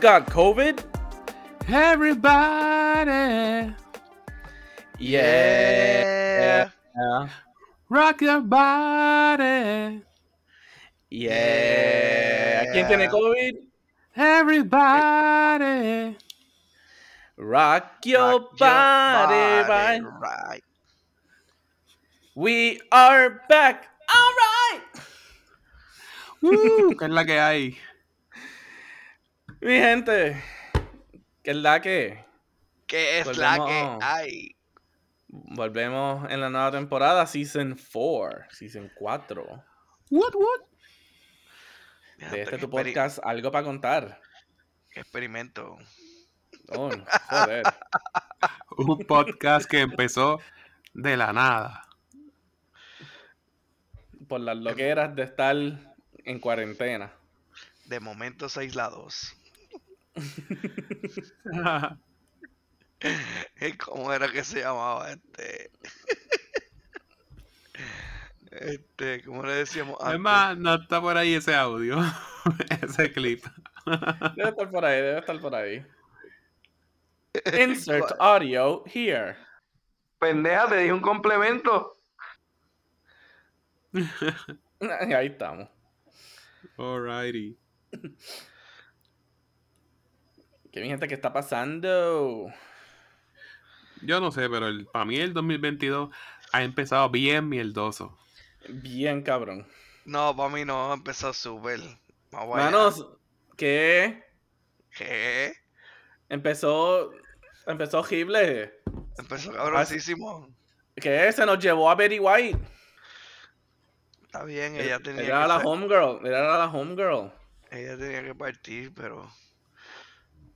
Got COVID? Everybody, Yeah. rock your body. Yeah. ¿Quién tiene COVID? Everybody. Rock your Rock your body, body, right? We are back. All right. Uh, ¿Qué es la que hay? Mi gente, ¿qué es la que? ¿Qué es la que hay? Volvemos en la nueva temporada, Season 4, Season 4. What, what? De este tu podcast, algo para contar. qué experimento. Oh, joder. Un podcast que empezó de la nada. Por las loqueras de estar en cuarentena. De momentos aislados. ¿Cómo era que se llamaba este? Este, ¿cómo le decíamos antes? Es más, no está por ahí ese audio, ese clip. Debe estar por ahí, debe estar por ahí. Insert audio here. Pendeja, te di un complemento. Ahí estamos. Alrighty. ¿Qué mi gente que está pasando? Yo no sé, pero el, para mí el 2022 ha empezado bien mierdoso. Bien cabrón. No, para mí no, empezó súper. Vamos allá. Manos, ¿qué? ¿Qué? Empezó. Empezó horrible. Empezó cabrosísimo. ¿Qué? Se nos llevó a Betty White. Está bien, ella tenía, Era que la ser- homegirl. Era la homegirl. ella tenía que partir, pero.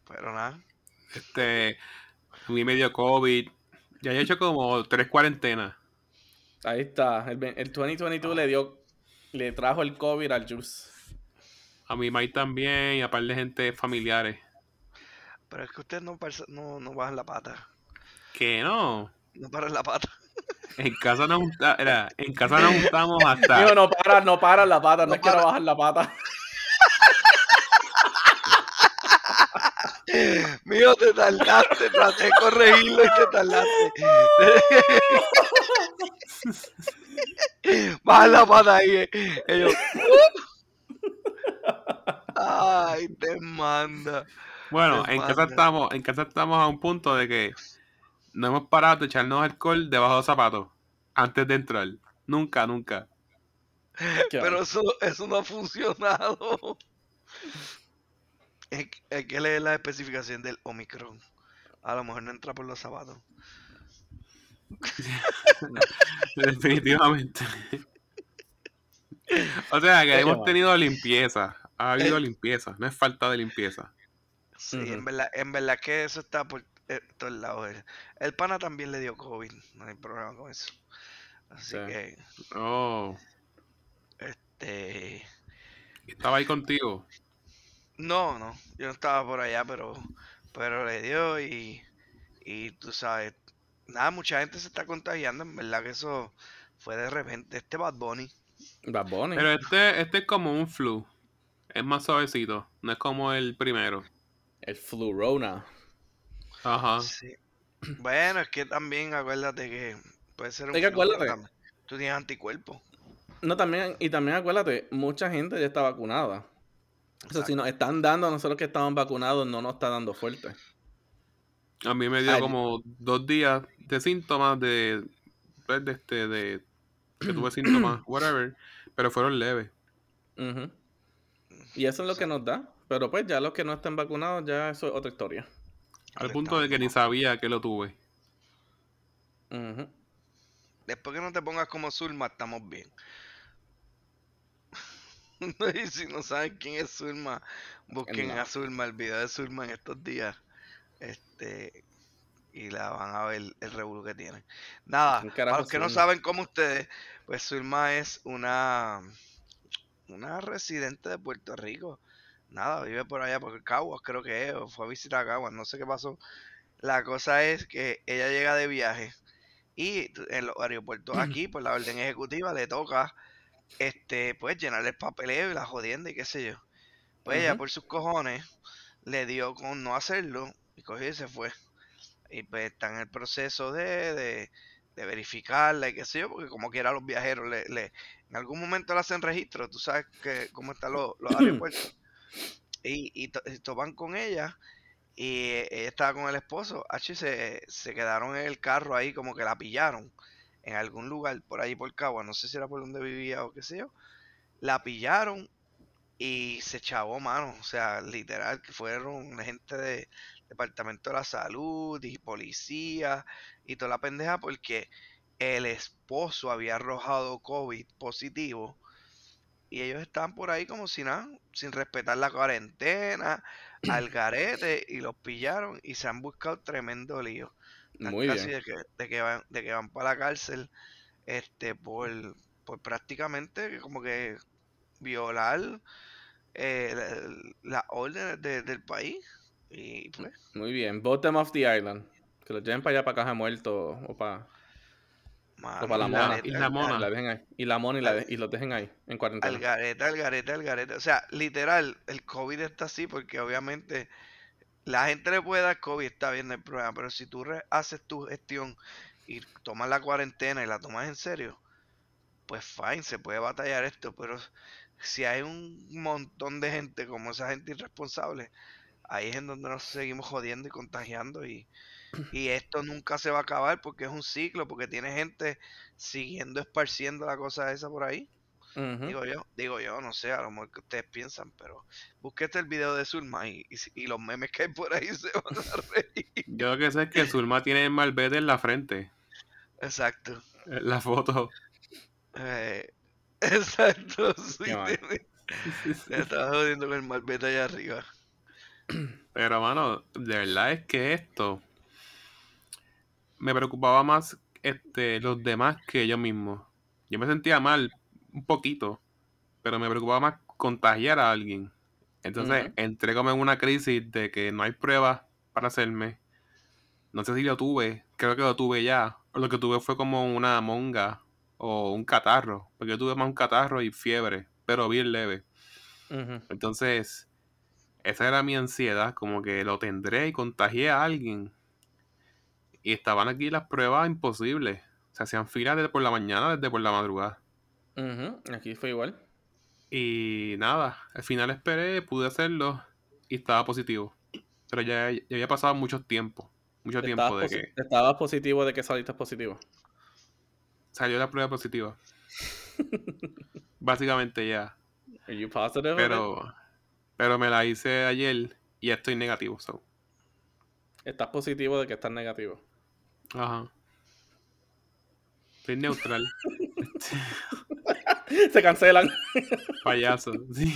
Pero nada. Este, a mí me dio COVID. Ya he hecho como tres cuarentenas. Ahí está. El, el 2022 le dio. Le trajo el COVID al Juice. A mi Mike también y a par de gente familiares. Pero es que ustedes no, no, no bajan la pata. Que no. No paran la pata. En casa nos, junta- era, en casa nos juntamos hasta. Digo, no para, no para la pata. No, No es que no bajar la pata. Mío, te tardaste, traté de corregirlo y te tardaste. Baja la pata ahí. eh. Ellos. Ay, te manda. Bueno, en casa estamos, en casa estamos a un punto de que no hemos parado de echarnos alcohol debajo de los zapatos antes de entrar. Nunca, nunca. ¿Qué Pero eso, eso no ha funcionado. Hay, hay que leer la especificación del Omicron. A lo mejor no entra por los zapatos. Definitivamente. o sea, que hemos tenido limpieza. Ha habido limpieza, no es falta de limpieza. Sí, en verdad, en verdad que eso está por eh, todos lados. El, el pana también le dio COVID, no hay problema con eso. Así Sí. que, Oh, este, estaba ahí contigo. No, no, yo no estaba por allá, pero, pero le dio y, y tú sabes, nada, mucha gente se está contagiando, en verdad que eso fue de repente. Este Bad Bunny, Bad Bunny. Pero este, este es como un flu. Es más suavecito. No es como el primero. El Flurona. Ajá. sí. Bueno, es que también acuérdate que puede ser un Es que flu, acuérdate. Tú tienes anticuerpos. No, también, y también acuérdate, mucha gente ya está vacunada. O sea, si nos están dando a nosotros que estamos vacunados, no nos está dando fuerte. A mí me dio Ay. como dos días de síntomas de, pues, de este, de que tuve síntomas, whatever, pero fueron leves. Ujú. Y eso es lo que nos da. Pero pues ya los que no estén vacunados, ya eso es otra historia. Al Le punto de que ni sabía que lo tuve. Ujú. Después que no te pongas como Zulma, estamos bien. y si no saben quién es Zulma, busquen No. a Zulma, el video de Zulma en estos días. Este. Y la van a ver el revuelo que tiene. Nada, ¿Quién para los que no saben como ustedes, pues Zulma es una. Una residente de Puerto Rico. Nada, vive por allá, por Caguas, creo que es, o fue a visitar a Caguas, no sé qué pasó. La cosa es que ella llega de viaje y en los aeropuertos aquí, por la orden ejecutiva, le toca este, pues llenar el papeleo y la jodienda y qué sé yo. Pues ella por sus cojones le dio con no hacerlo y cogió y se fue. Y pues está en el proceso de, de, de verificarla y qué sé yo, porque como quiera los viajeros le, le- en algún momento le hacen registro, tú sabes que cómo están los, los aeropuertos. Y, y, to- y topan con ella y eh, ella estaba con el esposo, H, se, se quedaron en el carro ahí como que la pillaron en algún lugar por ahí por Cagua, no sé si era por donde vivía o qué sé yo. La pillaron y se chavó mano, o sea, literal que fueron gente de Departamento de la Salud y policía y toda la pendeja porque el esposo había arrojado COVID positivo y ellos estaban por ahí como si nada, sin respetar la cuarentena, al garete y los pillaron y se han buscado tremendo lío. Están Muy casi bien. de que, de que van, de que van para la cárcel este por, por prácticamente como que violar eh, la- las órdenes de- del país y pues Muy bien. Vote them off the island. Que los lleven para allá, para Caja Muerto o para, mano, para la al mona. Y la al- mona. y la dejen ahí. Y la mona y, la de- y los dejen ahí, en al cuarentena. garete, al garete, al garete. O sea, literal, el COVID está así porque obviamente la gente le puede dar COVID, está bien, no hay problema, pero si tú re- haces tu gestión y tomas la cuarentena y la tomas en serio, pues fine, se puede batallar esto, pero si hay un montón de gente como esa gente irresponsable, ahí es en donde nos seguimos jodiendo y contagiando y, y esto nunca se va a acabar porque es un ciclo, porque tiene gente siguiendo esparciendo la cosa esa por ahí. Digo yo, digo yo, no sé, a lo mejor que ustedes piensan, pero búsquete el video de Zulma y, y, los memes que hay por ahí se van a reír. Yo lo que sé es que Zulma tiene el malvete en la frente. Exacto. en La foto. Eh, exacto, sí, estaba jodiendo con el malvete allá arriba. Pero, mano, de verdad es que esto me preocupaba más este, los demás que yo mismo. Yo me sentía mal un poquito, pero me preocupaba más contagiar a alguien. Entonces Ujú. entré como en una crisis de que no hay pruebas para hacerme. No sé si lo tuve, creo que lo tuve ya. Lo que tuve fue como una monga o un catarro, porque yo tuve más un catarro y fiebre, pero bien leve. Entonces, esa era mi ansiedad, como que lo tendré y contagié a alguien. Y estaban aquí las pruebas imposibles. Se hacían filas desde por la mañana, desde por la madrugada. Ujú. Aquí fue igual. Y nada, al final esperé, pude hacerlo y estaba positivo. Pero ya, ya había pasado mucho tiempo. Mucho tiempo de que estabas positivo de que saliste positivo. salió la prueba positiva. Básicamente ya. Are you positive? Pero, pero me la hice ayer y ya estoy negativo. so. Estás positivo de que estás negativo. Ajá. Estoy neutral. Se cancelan. Payaso. Sí.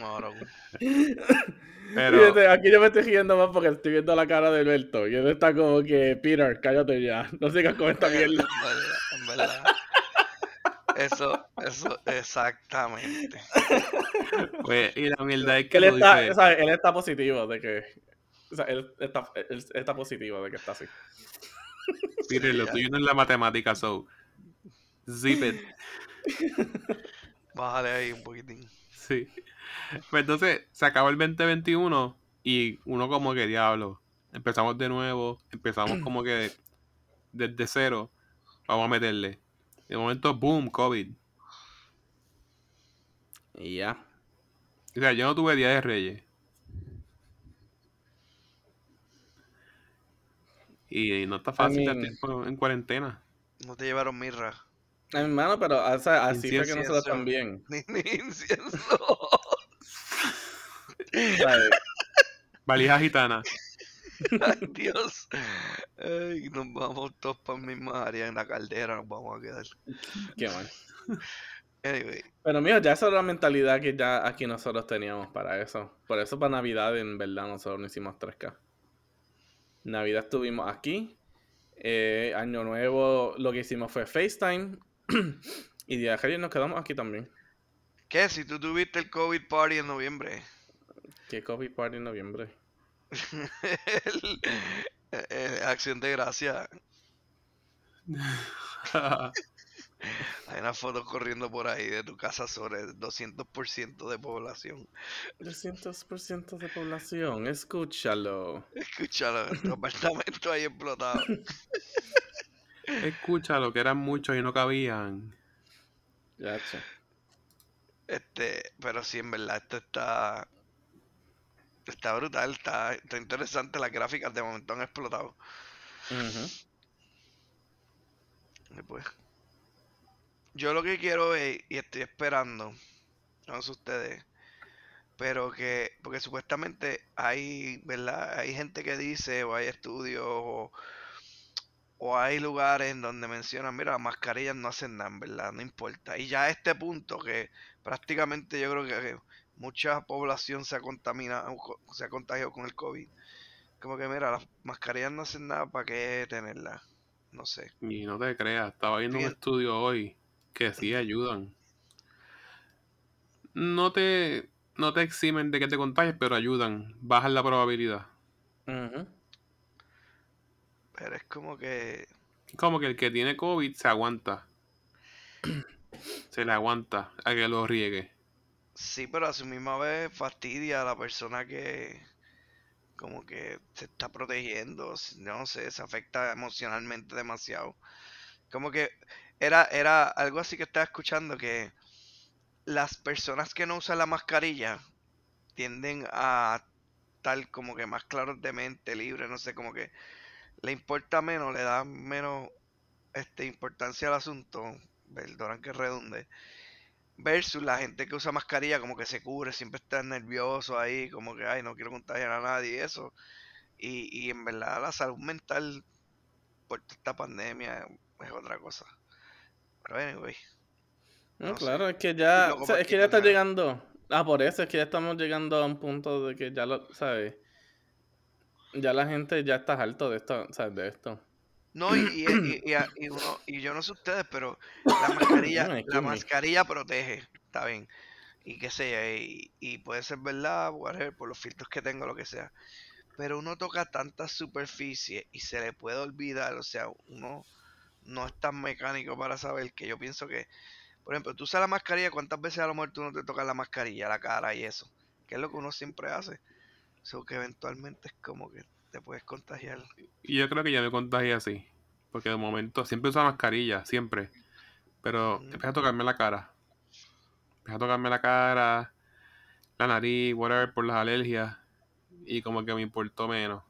Moro. Pero Fíjate, aquí yo me estoy riendo más porque estoy viendo la cara de Alberto. Y él está como que, Peter, cállate ya. No sigas con esta En mierda. verdad, en verdad. Eso, eso, exactamente. pues, y la mierda es Que él lo está, dice- él está positivo de que. O sea, él está, él está positivo de que está así. Peter, lo ya. tuyo no es la matemática, so. Zip it. Bájale ahí un poquitín. Sí. Pues entonces, se acabó el 2021 y uno como que diablo. Empezamos de nuevo, empezamos como que desde cero. Vamos a meterle. De momento, boom, COVID. Y ya. O sea, yo no tuve día de reyes. Y no está fácil estar mean- tiempo en cuarentena. No te llevaron mirra. Ay, hermano, pero o sea, así fue que nosotros también. Ni, ni incienso. ¿sabes? Valija gitana. Ay, Dios. Ay, nos vamos todos para el mismo área en la caldera. Nos vamos a quedar. Qué mal. Anyway, Pero mío, ya esa era la mentalidad que ya aquí nosotros teníamos para eso. Por eso para Navidad, en verdad, nosotros no hicimos 3K. Navidad estuvimos aquí. eh, Año Nuevo lo que hicimos fue FaceTime. y de Reyes nos quedamos aquí también. ¿qué? Si tú tuviste el COVID party en noviembre. Que COVID Party en noviembre. El- eh, acción de gracia. Hay una foto corriendo por ahí de tu casa sobre el 200% de población. 200% de población, escúchalo. Escúchalo, tu apartamento ahí explotado. Escúchalo, que eran muchos y no cabían. Gacho. Este, pero sí, en verdad, esto está. Está brutal, está, está interesante. Las gráficas de momento han explotado. Pues, yo lo que quiero ver y estoy esperando, no sé ustedes, pero que, porque supuestamente hay, ¿verdad? Hay gente que dice, o hay estudios, o, o hay lugares en donde mencionan, mira, las mascarillas no hacen nada, en ¿verdad? No importa. Y ya a este punto que prácticamente yo creo que mucha población se ha contaminado, se ha contagiado con el COVID. Como que, mira, las mascarillas no hacen nada, ¿para qué tenerlas? No sé. Y no te creas, estaba viendo un estudio hoy que sí ayudan. No te, no te eximen de que te contagies, pero ayudan. Bajan la probabilidad. Pero es como que Como que el que tiene COVID se aguanta. Se le aguanta a que lo riegue. Sí, pero a su misma vez fastidia a la persona que como que se está protegiendo, no sé, se afecta emocionalmente demasiado. Como que era, era algo así que estaba escuchando que las personas que no usan la mascarilla tienden a estar como que más claros de mente, libre, no sé, como que le importa menos, le da menos este, importancia al asunto, perdonan que redunde, versus la gente que usa mascarilla como que se cubre, siempre está nervioso ahí, como que, ay, no quiero contagiar a nadie y eso. Y, y en verdad la salud mental por toda esta pandemia es otra cosa. Pero anyway, No, No sé. claro, es que ya, o sea, es que ya está llegando. Ah, por eso es que ya estamos llegando a un punto de que ya lo, ¿sabes? Ya la gente ya está harto de esto, ¿sabes? De esto. no, y, y, y- y a- y uno, y yo no sé ustedes, pero la mascarilla, No, la mascarilla protege, está bien. Y qué sé yo, y, y puede ser verdad, whatever, por los filtros que tengo, lo que sea. Pero uno toca tantas superficies y se le puede olvidar, o sea, uno no es tan mecánico para saber que yo pienso que, por ejemplo, tú usas la mascarilla, ¿cuántas veces a lo mejor tú no te tocas la mascarilla, la cara y eso? Que es lo que uno siempre hace. So que eventualmente es como que te puedes contagiar. Yo creo que ya me contagié así. Porque de momento siempre uso mascarilla, siempre. Pero Ujú. empecé a tocarme la cara. Empecé a tocarme la cara, la nariz, whatever, por las alergias. Y como que me importó menos.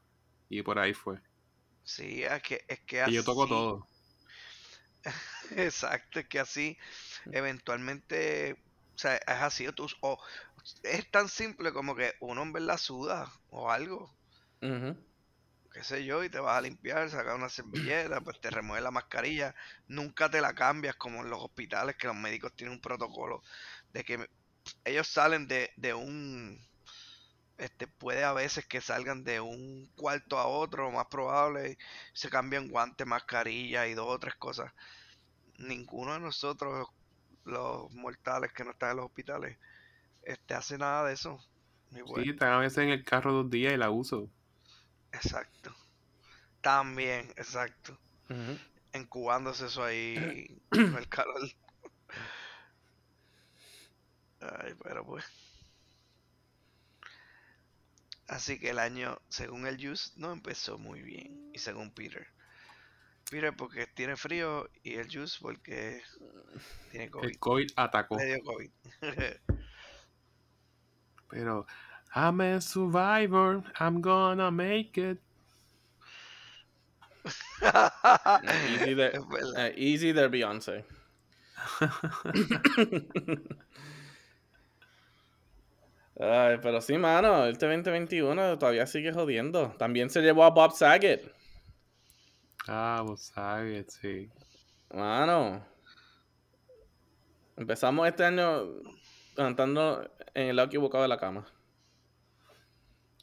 Y por ahí fue. Sí, es que, es que Y yo toco así- todo. Exacto, es que así eventualmente, o sea, es así, o, tú- o es tan simple como que uno en verdad suda o algo, Ujú. qué sé yo, y te vas a limpiar, sacas una servilleta, pues te remueves la mascarilla, nunca te la cambias como en los hospitales, que los médicos tienen un protocolo de que ellos salen de, de un, este, puede a veces que salgan de un cuarto a otro, más probable, se cambian guantes, mascarilla y dos o tres cosas. Ninguno de nosotros, los mortales que no están en los hospitales, este, hace nada de eso. Sí, están a veces en el carro dos días y la uso. exacto. También, exacto. Encubándose eso ahí con el calor. Ay, pero pues. Así que el año, según el Juice, no empezó muy bien. Y según Peter. Peter porque tiene frío y el Juice porque tiene COVID. El COVID atacó. Le dio COVID. Pero, I'm a survivor, I'm gonna make it. Easy there, verdad. eh, easy there, Beyoncé. Ay, pero sí, mano, este 2021 todavía sigue jodiendo. También se llevó a Bob Saget. Ah, vos sabes, sí. Mano. Empezamos este año cantando en el lado equivocado de la cama.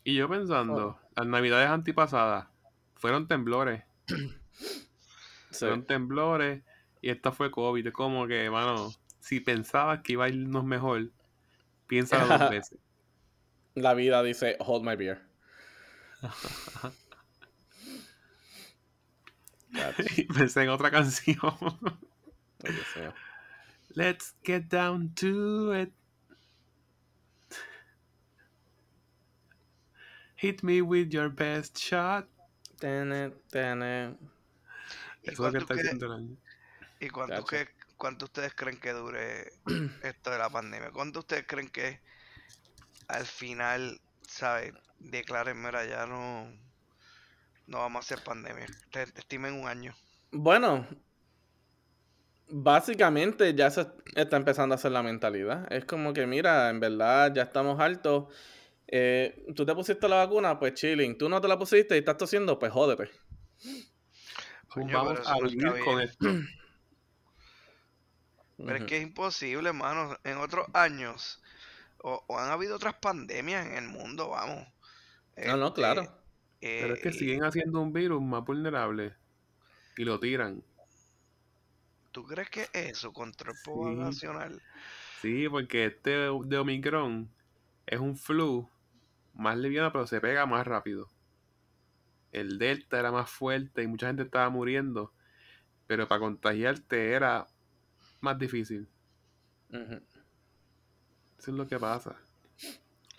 Y yo pensando, las navidades antipasadas fueron temblores. Sí. Fueron temblores y esta fue COVID. Es como que, mano, si pensabas que iba a irnos mejor, piénsalo dos veces. La vida dice, hold my beer. y pensé en otra canción. Let's get down to it. Hit me with your best shot. Tene, tene. ¿Y Eso es lo que cuánto, está diciendo el año. y cuánto, que- cuánto ustedes creen que dure esto de la pandemia? ¿Cuánto ustedes creen que al final, ¿sabes? Declaren, mira, ya no, no vamos a hacer pandemia. Te- Estimen un año. Bueno, básicamente ya se está empezando a hacer la mentalidad. Es como que, mira, en verdad ya estamos altos. Eh, tú te pusiste la vacuna, pues chilling. Tú no te la pusiste y estás tosiendo, pues jódete. Coño, Vamos a no vivir con esto. Pero es que es imposible, hermano. En otros años, o, o han habido otras pandemias en el mundo, vamos. No, no, Este, claro. Pero es que eh, siguen haciendo un virus más vulnerable. Y lo tiran. ¿Tú crees que eso contra el Sí. poblacional? Sí, porque este de Omicron es un flu más liviano, pero se pega más rápido. El Delta era más fuerte y mucha gente estaba muriendo. Pero para contagiarte era más difícil. Eso es lo que pasa.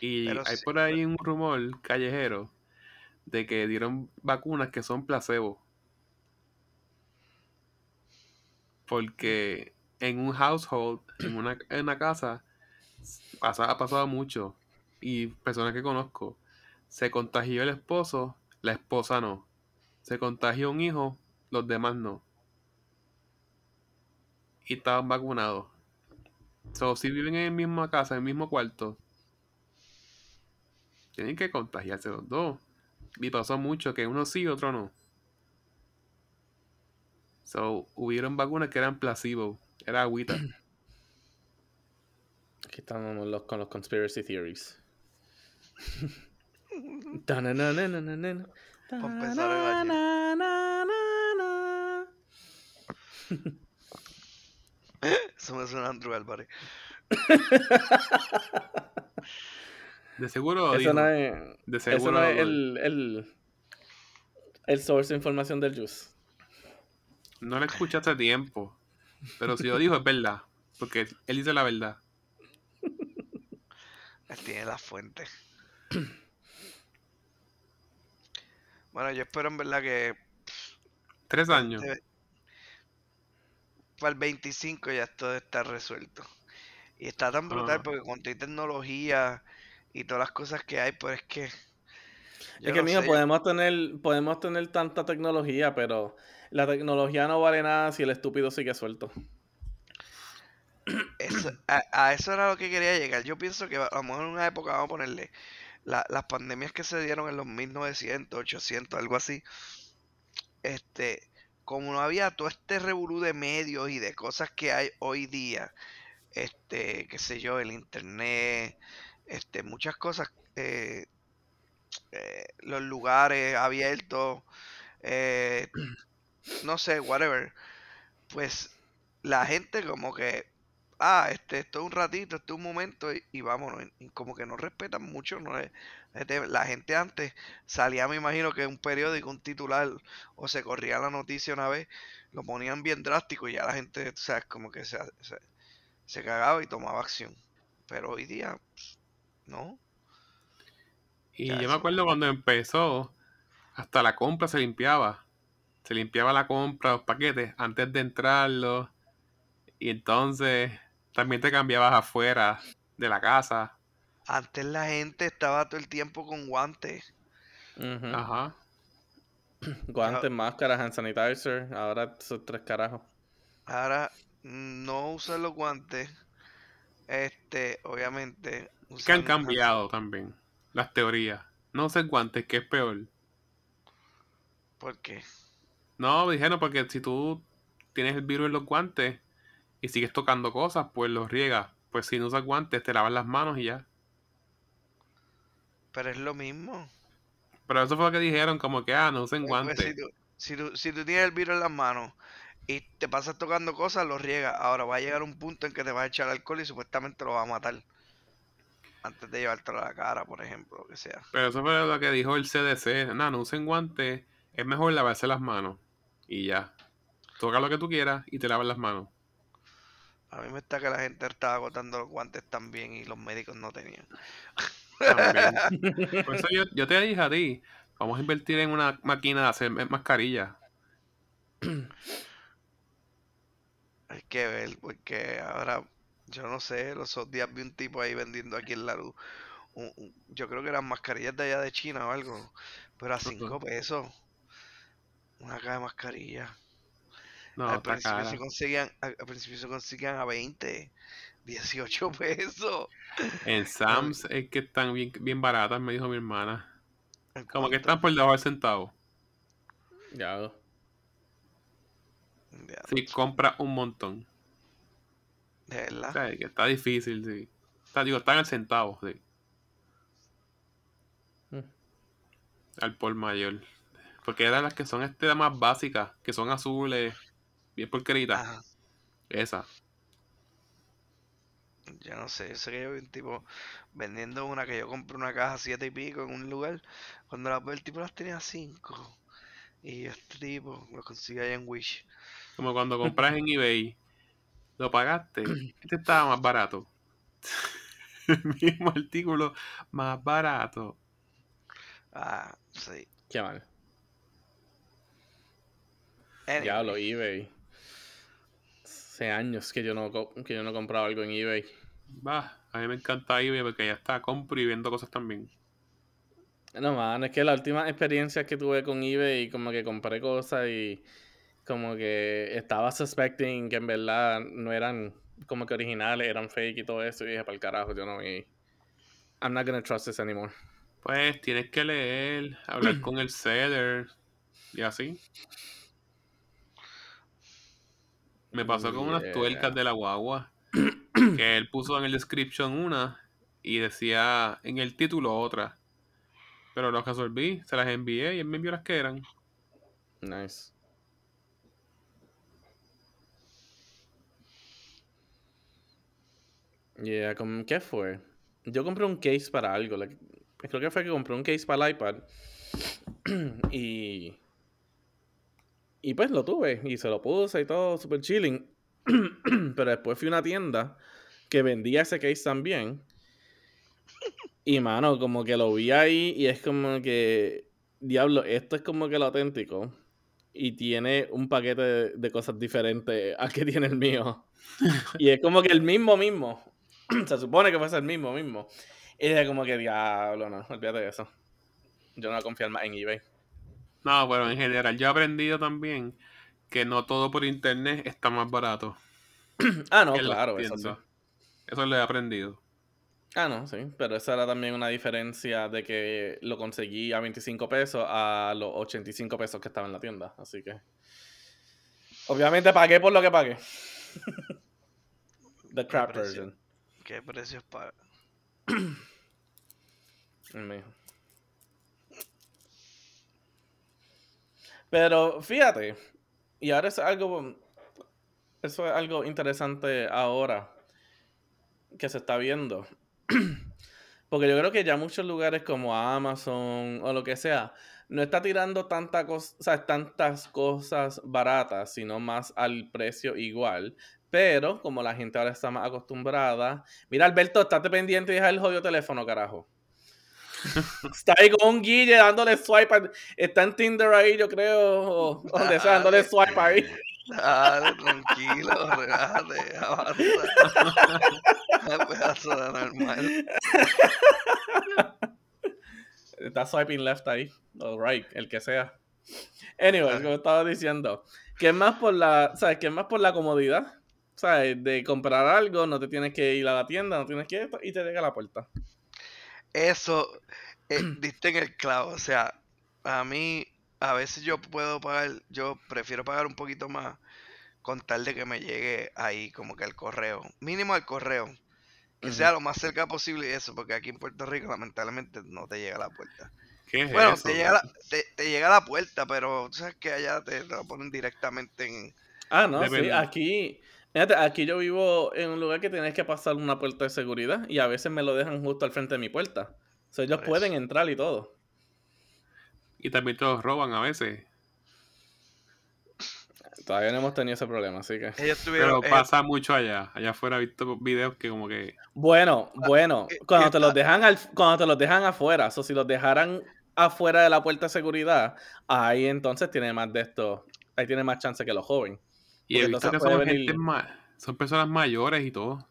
Y Pero hay sí, por ahí un rumor callejero de que dieron vacunas que son placebo. Porque en un household, en una, en una casa, ha pasado mucho. Y personas que conozco, se contagió el esposo, la esposa no. Se contagió un hijo, los demás no. Y estaban vacunados. So, si viven en la misma casa, en el mismo cuarto, tienen que contagiarse los dos. Y pasó mucho que uno sí y otro no. So, hubieron vacunas que eran placebo. Era agüita. Aquí estamos los, con los conspiracy theories. Ta-na-na-na-na-na-na. Pa' empezar el año. Ta-na-na-na-na-na. Eso me suena a Andrew Álvarez. De seguro Eso dijo. no es, De eso seguro no es el, el, el source de información del juice. no lo escuché hace tiempo. Pero si lo dijo es verdad. Porque él dice la verdad. Él tiene la fuente. Bueno, yo espero en verdad que Tres años. este- para el 25 ya todo está resuelto. Y está tan brutal Ah. porque con toda tecnología y todas las cosas que hay, pues es que... yo Es que, no yo- podemos tener, podemos tener tanta tecnología, pero la tecnología no vale nada si el estúpido sigue suelto. Eso- a, a eso era lo que quería llegar. Yo pienso que a lo mejor en una época, vamos a ponerle, la- las pandemias que se dieron en los 1900, 800, algo así, este, como no había todo este revolú de medios y de cosas que hay hoy día, este, qué sé yo, el internet, este, muchas cosas, eh, eh, los lugares abiertos, eh, no sé, whatever, pues la gente como que ah, este, esto es un ratito, esto es un momento y, y vámonos. y- como que no respetan mucho, no es- este, la gente antes salía, me imagino que un periódico, un titular, o se corría la noticia una vez, lo ponían bien drástico y ya la gente, o sea, como que se, se, se cagaba y tomaba acción. Pero hoy día, pues, no. Y Ya, yo me acuerdo cuando empezó, hasta la compra se limpiaba. Se limpiaba la compra, los paquetes, antes de entrarlos. Y entonces también te cambiabas afuera de la casa. Antes la gente estaba todo el tiempo con guantes. Ajá. Guantes, máscaras, hand sanitizer. Ahora son tres carajos. Ahora no usan los guantes. Este, obviamente. Que han cambiado también las teorías. No uses guantes, que es peor. ¿Por qué? No, dijeron porque si tú tienes el virus en los guantes y sigues tocando cosas, pues los riegas. Pues si no usas guantes, te lavas las manos y ya. Pero es lo mismo. Pero eso fue lo que dijeron, como que, ah, no usen Eh, pues, guantes. si, tú, si, tú, si tú tienes el virus en las manos y te pasas tocando cosas, lo riegas. Ahora va a llegar un punto en que te vas a echar alcohol y supuestamente lo va a matar. Antes de llevártelo a la cara, por ejemplo, lo que sea. Pero eso fue lo que dijo el CDC. No, no usen guantes. Es mejor lavarse las manos. Y ya. Toca lo que tú quieras y te lavas las manos. A mí me está que la gente estaba agotando los guantes también y los médicos no tenían. También. Por eso yo, yo te dije a ti, vamos a invertir en una máquina de hacer mascarillas. Hay que ver, porque ahora, yo no sé, los otros días vi un tipo ahí vendiendo aquí en la luz. un- un- yo creo que eran mascarillas de allá de China o algo, pero a 5 pesos. Una caja de mascarillas. No, al principio se conseguían, al, al principio se conseguían a 20, 18 pesos. En Sam's es que están bien, bien baratas, me dijo mi hermana. ¿En Como que están por debajo del centavo. Ya. Ya, Si compra un montón. De verdad. O sea, que está difícil, sí. Está, digo, están al centavo, sí. Mm. Al por mayor. Porque eran las que son este más básicas, que son azules, bien porqueritas. Ajá. Esa. Yo no sé, yo sé que yo vi un tipo vendiendo una que yo compré una caja siete y pico en un lugar. Cuando la, el tipo las tenía cinco. Y este tipo lo consigue allá en Wish. Como cuando compras en eBay, lo pagaste, este estaba más barato. El mismo artículo más barato. Ah, sí. Qué mal. Anyway, Diablo, eBay. Hace años que yo no que yo no compraba algo en eBay. Va, a mí me encanta eBay porque ya está, compro y vendo cosas también. No, man, es que la última experiencia que tuve con eBay, como que compré cosas y como que estaba suspecting que en verdad no eran como que originales, eran fake y todo eso. Y dije, para el carajo, yo no me... I'm not gonna trust this anymore. Pues tienes que leer, hablar con el seller y así. Me pasó con unas tuercas de la guagua que él puso en el description una y decía en el título otra. Pero los resolví, se las envié y él me envió las que eran. Nice. Yeah, ¿con ¿qué fue? Yo compré un case para algo. creo que fue que compré un case para el iPad. y. Y pues lo tuve. Y se lo puse y todo, super chilling. Pero después fui a una tienda que vendía ese case también. Y mano, como que lo vi ahí y es como que. Diablo, esto es como que lo auténtico. Y tiene un paquete de, de cosas diferentes al que tiene el mío. Y es como que el mismo mismo. Se supone que fuese el mismo mismo. Y es como que diablo, no, olvídate de eso. Yo no voy a confiar más en eBay. No, pero en general yo he aprendido también que no todo por internet está más barato. Ah, no, claro, eso sí. Eso lo he aprendido. Ah, no, sí. Pero esa era también una diferencia de que lo conseguí a 25 pesos a los 85 pesos que estaba en la tienda. Así que. Obviamente pagué por lo que pagué. The crap precio? version. ¿qué precios para? Pero fíjate, y ahora es algo, eso es algo interesante ahora que se está viendo. Porque yo creo que ya muchos lugares como Amazon o lo que sea, no está tirando tanta cos- o sea, tantas cosas baratas, sino más al precio igual. Pero como la gente ahora está más acostumbrada, mira Alberto, estate pendiente y deja el jodido teléfono, carajo. Está ahí con un guille dándole swipe. a- está en Tinder ahí, yo creo. O donde sea, dándole swipe ahí. Dale, tranquilo, relájate, avanza. Pedazo de normal. Está swiping left ahí. O right, el que sea. Anyway, como estaba diciendo. Que es más por la. ¿Sabes? Que es más por la comodidad. ¿Sabes? De comprar algo, no te tienes que ir a la tienda, no tienes que esto, y te llega a la puerta. Eso, eh, diste en el clavo. O sea, a mí, a veces yo puedo pagar, yo prefiero pagar un poquito más con tal de que me llegue ahí como que al correo. Mínimo al correo. Que sea lo más cerca posible y eso, porque aquí en Puerto Rico lamentablemente no te llega a la puerta. ¿Qué es Bueno, eso? te llega, la, te, te llega a la puerta, pero tú sabes que allá te, te lo ponen directamente en... Ah, no, sí, aquí. Fíjate, aquí yo vivo en un lugar que tienes que pasar una puerta de seguridad y a veces me lo dejan justo al frente de mi puerta. O sea, ellos Por pueden entrar y todo. Y también te los roban a veces. Todavía no hemos tenido ese problema, así que. Tuvieron. Pero pasa mucho allá. Allá afuera he visto videos que como que... Bueno, bueno, ¿qué- cuando te los dejan al, cuando te los dejan afuera, o si los dejaran afuera de la puerta de seguridad, ahí entonces tiene más de esto, ahí tiene más chance que los jóvenes. Y he visto que son venir- Son personas mayores y todo.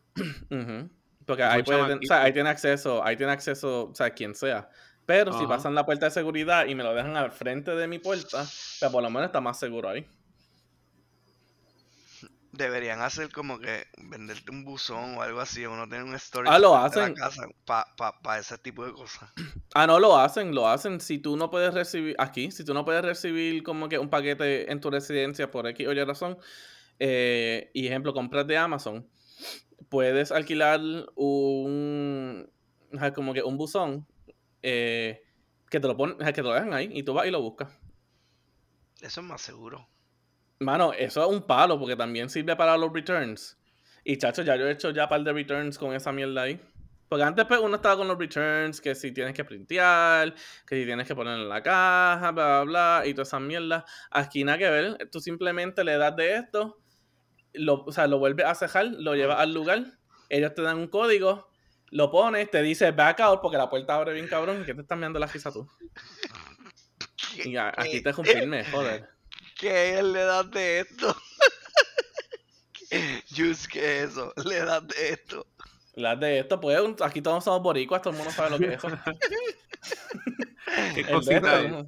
Porque ahí puede, o sea, ahí tiene acceso, ahí tiene acceso, o sea, quien sea. Pero si pasan la puerta de seguridad y me lo dejan al frente de mi puerta, pues por lo menos está más seguro ahí. Deberían hacer como que venderte un buzón o algo así, o no tener un storage Ah, lo la casa para ese tipo de cosas. Ah, no, lo hacen, lo hacen. Si tú no puedes recibir, aquí, si tú no puedes recibir como que un paquete en tu residencia por X o Y razón, eh, y ejemplo, compras de Amazon, puedes alquilar un, como que un buzón eh, que te lo ponen, que te lo dejan ahí y tú vas y lo buscas. Eso es más seguro. Mano, eso es un palo porque también sirve para los returns. Y chacho, ya yo he hecho ya un par de returns con esa mierda ahí. Porque antes pues, uno estaba con los returns, que si tienes que printear, que si tienes que poner en la caja, bla, bla, bla, y todas esas mierdas. Aquí nada que ver, tú simplemente le das de esto, lo, o sea, lo vuelves a cejar, lo llevas al lugar, ellos te dan un código, lo pones, te dice back out porque la puerta abre bien cabrón, ¿y qué te estás mirando la risa tú? Y aquí te confirme, joder. ¿Qué es le das de esto? Just, ¿qué es eso? Le das de esto. Las de esto, pues, aquí todos somos boricuas, todo el mundo sabe lo que es eso. Qué El de cosita. esto, eh.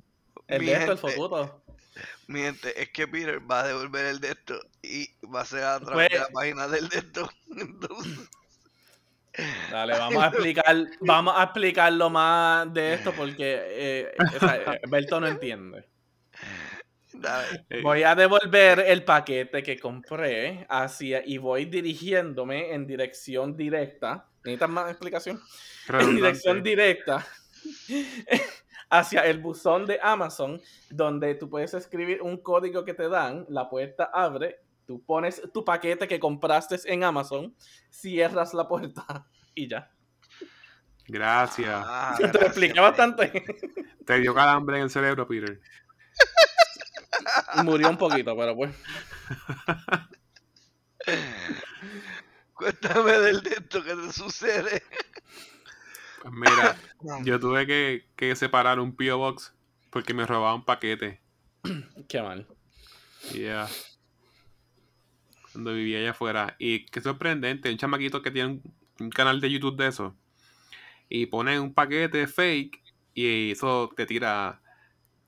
el de esto, el gente. fotuto. Mi gente, es que Peter va a devolver el de esto y va a ser a través Pues- de la página del de esto. Entonces, Dale, vamos a explicar, vamos a explicarlo más de esto porque eh, o sea, eh, Berto no entiende. Eh, Voy a devolver el paquete que compré hacia y voy dirigiéndome en dirección directa. ¿Necesitas más explicación? En dirección directa hacia el buzón de Amazon, donde tú puedes escribir un código que te dan, la puerta abre, tú pones tu paquete que compraste en Amazon, cierras la puerta y ya. Gracias. Ah, Te lo expliqué bastante. Te dio calambre en el cerebro, Peter. Murió un poquito, pero pues. Cuéntame del de esto que te sucede. Pues mira, yo tuve que, que separar un P.O. Box porque me robaban paquetes. Qué mal. Yeah. Cuando vivía allá afuera. Y qué sorprendente, un chamaquito que tiene un, un canal de YouTube de eso. Y pone un paquete fake y eso te tira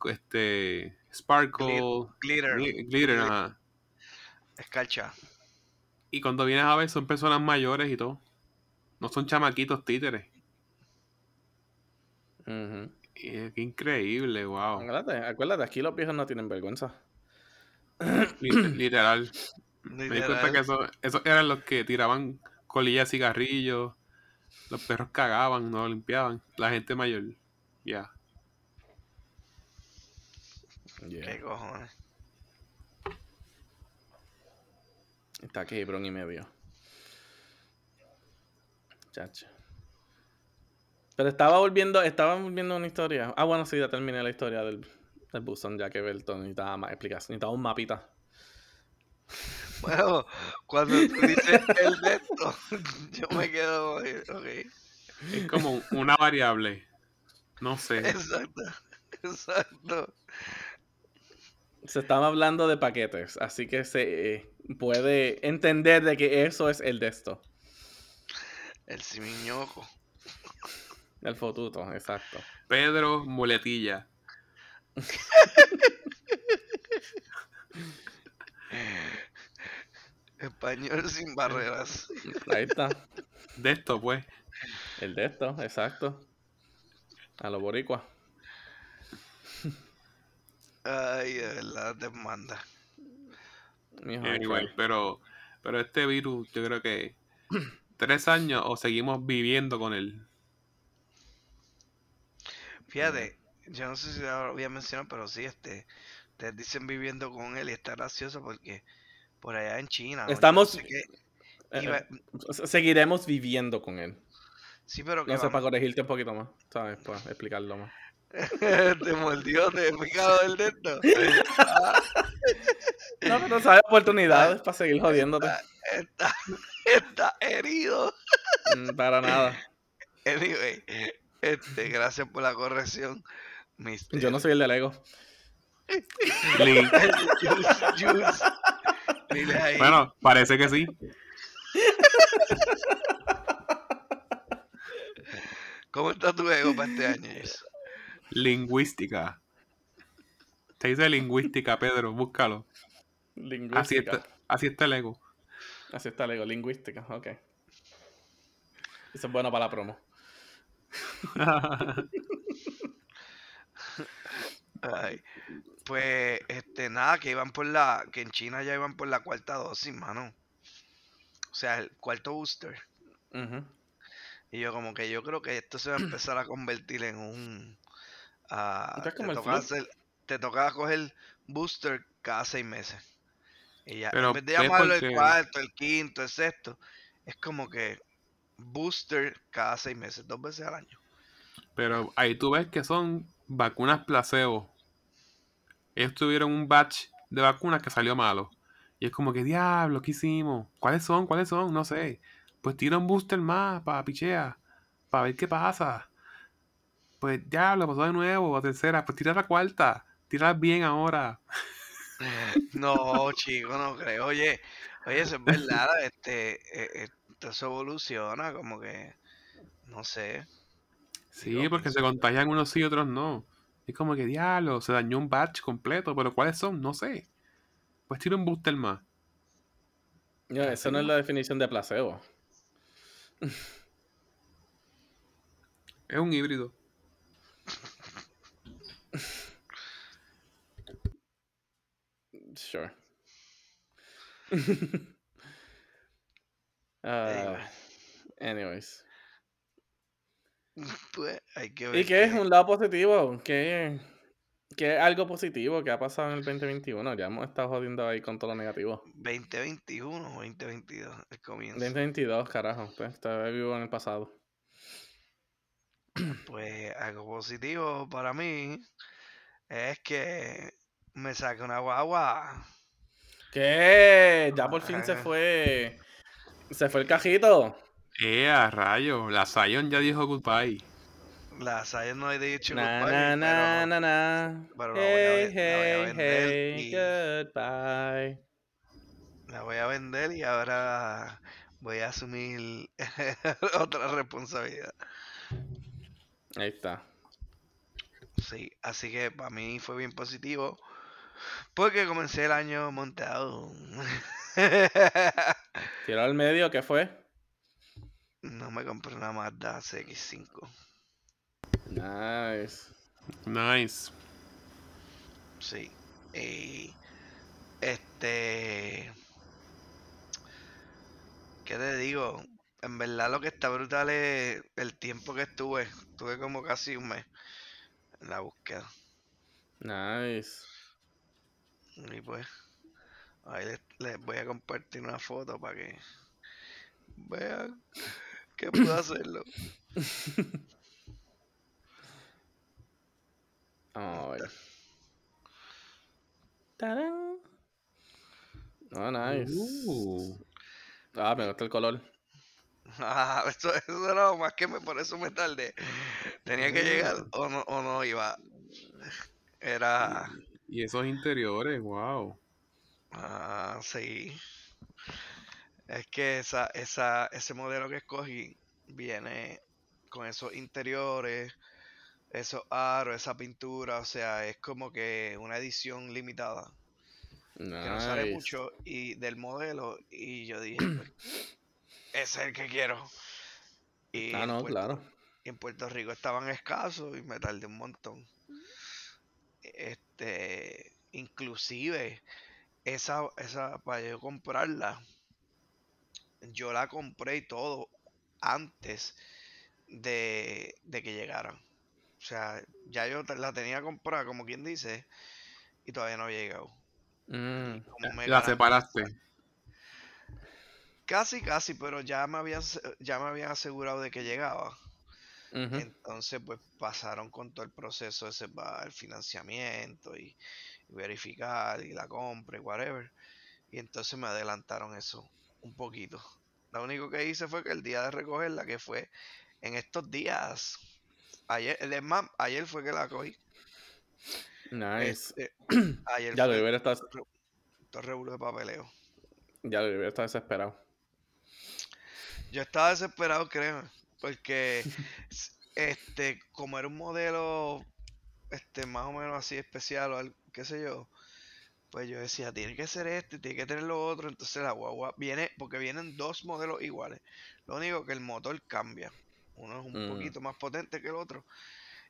este sparkle, Glitter. gli- glitter, ajá. Escarcha. Y cuando vienes a ver son personas mayores y todo. No son chamaquitos títeres. Y es que increíble, wow. Acuérdate, acuérdate, aquí los viejos no tienen vergüenza. Lit- Literal. Me di cuenta que esos esos eran los que tiraban colillas de cigarrillos. Los perros cagaban, no limpiaban. La gente mayor. Ya. Yeah. ¿Qué cojones? Está aquí, bron y medio. Chacho. Pero estaba volviendo, estaba volviendo una historia. Ah, bueno, sí, ya terminé la historia del, del buzón, ya que Belton necesitaba más explicación, necesitaba un mapita. Bueno, cuando tú dices el de esto, yo me quedo. Es como una variable. No sé. Exacto. Exacto. Se estaba hablando de paquetes, así que se eh, puede entender de que eso es el de esto. El simiñoco. El fotuto, exacto. Pedro Muletilla. Español sin barreras. Ahí está. De esto, pues. El de esto, exacto. A los boricua. Ay, de verdad te manda. Mijo, Anyway, pero, pero este virus, yo creo que tres años o seguimos viviendo con él. Fíjate, yo no sé si lo había mencionado, pero sí, este, te dicen viviendo con él y está gracioso porque por allá en China. Estamos- sé Eh, iba- eh, se- seguiremos viviendo con él. sí, pero que No sé, para corregirte un poquito más, ¿sabes? Para explicarlo más. te mordió, te he picado el dedo. No, pero sabes oportunidades para seguir jodiéndote. Está, está herido. Mm, Para nada. Anyway, este, gracias por la corrección. Mr. Yo no soy el del ego. Link. Juice, Juice. Dile ahí. Bueno, parece que sí. ¿Cómo está tu ego para este año? Lingüística. Se dice lingüística, Pedro, búscalo. Así Lingüística. está, así está el ego. Así está el ego. Lingüística, ok. Eso es bueno para la promo. Ay, pues, este, nada, que iban por la, que en China ya iban por la cuarta dosis, mano. O sea, el cuarto booster. Y yo como que yo creo que esto se va a empezar a convertir en un... te, como el toca flu. hacer- te toca coger booster cada seis meses. Y ya, Pero en vez de llamarlo el cuarto, el quinto, el sexto, es como que booster cada seis meses, dos veces al año. Pero ahí tú ves que son vacunas placebo. Ellos tuvieron un batch de vacunas que salió malo. Y es como que, diablo, ¿qué hicimos? ¿Cuáles son? ¿Cuáles son? No sé. Pues tira un booster más para pichea. Para ver qué pasa. Pues diablo, pasó de nuevo, a tercera. Pues tira la cuarta. Tira bien ahora. No, chico, no creo. Oye, oye, eso es verdad, este, eh, eh, esto evoluciona, como que, no sé. Sí, Digo, porque se contagian unos sí y otros no. Es como que, diablo, se dañó un batch completo. Pero ¿cuáles son? No sé. Pues tira un booster más. No, esa no es la definición de placebo. Es un híbrido. Sure. Ah, anyways. Pues hay que ver. ¿Y qué es un lado positivo? ¿Qué, qué es algo positivo que ha pasado en el 2021? Ya hemos estado jodiendo ahí con todo lo negativo. 2021 o 2022, el comienzo. 2022, carajo. Pues, estaba vivo en el pasado. Pues algo positivo para mí es que me saqué una guagua. ¿Qué? Ya por fin se fue. Se fue el cajito. Eh, a rayo. La Zion ya dijo goodbye. La Zion no he dicho Na, goodbye, na, na, pero na, na. pero la voy a Hey, la voy a hey, vender hey, y- goodbye. la voy a vender y ahora voy a asumir otra responsabilidad. Ahí está. Sí, así que para mí fue bien positivo porque comencé el año montado. Tiró al medio, ¿qué fue? no me compré una Mazda CX5. Nice. Nice. Sí. Y este. ¿Qué te digo? En verdad lo que está brutal es el tiempo que estuve. Estuve como casi un mes en la búsqueda. Nice. Y pues, ahí les, les voy a compartir una foto para que vean que puedo hacerlo. Vamos a ver. ¡Tarán! Oh, nice. Uh. Ah, me gusta el color. Ah, eso, eso era lo más que me, por eso me tardé. Tenía que llegar o no, o no iba. Era. Y esos interiores, wow. Ah, sí. Es que esa, esa, ese modelo que escogí viene con esos interiores, esos aros, esa pintura, o sea, es como que una edición limitada, que no sale mucho y del modelo y yo dije, pues, es el que quiero. Y Ah, en no, Puerto- claro. y en Puerto Rico estaban escasos y me tardé un montón. Este, inclusive, esa, esa, para yo comprarla, yo la compré y todo antes de, de que llegaran. O sea, ya yo la tenía comprada, como quien dice, y todavía no había llegado. Mm, Como me La separaste. Casi, casi, pero ya me habían, ya me habían asegurado de que llegaba. Entonces, pues pasaron con todo el proceso ese para el financiamiento y, y verificar y la compra y whatever. Y entonces me adelantaron eso un poquito. Lo único que hice fue que el día de recogerla, que fue en estos días, ayer, es más, ayer fue que la cogí. Nice. Este, ayer Ya lo hubiera estado, todo revuelo de papeleo. ya lo hubiera estado desesperado. Yo estaba desesperado, créeme, porque este, como era un modelo este más o menos así especial o algo, qué sé yo, pues yo decía, tiene que ser este, tiene que tener lo otro, entonces la guagua viene, porque vienen dos modelos iguales. Lo único que el motor cambia. Uno es un Mm. poquito más potente que el otro.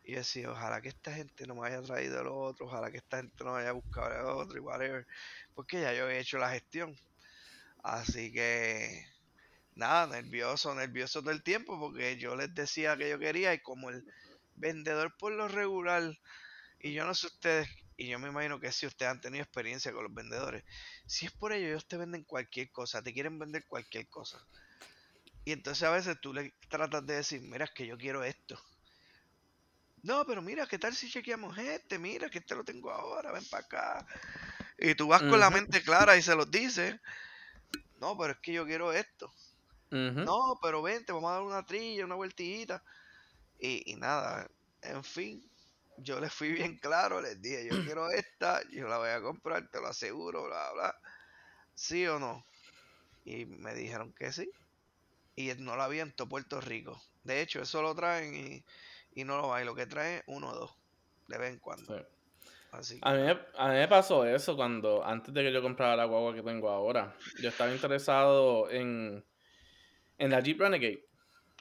Y decía, ojalá que esta gente no me haya traído el otro, ojalá que esta gente no haya buscado el otro y whatever. Porque ya yo he hecho la gestión. Así que nada, nervioso, nervioso todo el tiempo porque yo les decía que yo quería y como el vendedor por lo regular, y yo no sé ustedes, y yo me imagino que si ustedes han tenido experiencia con los vendedores, si es por ello, ellos te venden cualquier cosa, te quieren vender cualquier cosa. Y entonces a veces tú le tratas de decir, mira, es que yo quiero esto. No, pero mira, ¿qué tal si chequeamos este? Mira, que este lo tengo ahora, ven para acá. Y tú vas con la mente clara y se los dices. No, pero es que yo quiero esto. No, pero vente, vamos a dar una trilla, una vueltita. Y, y nada, en fin, yo les fui bien claro, les dije, yo quiero esta, yo la voy a comprar, te lo aseguro, bla, bla. ¿Sí o no? Y me dijeron que sí. Y no la había en todo Puerto Rico. De hecho, eso lo traen y, y no lo hay. Lo que traen uno o dos, de vez en cuando. Sí. Así A mí, a mí me pasó eso cuando, antes de que yo comprara la guagua que tengo ahora, yo estaba interesado en, en la Jeep Renegade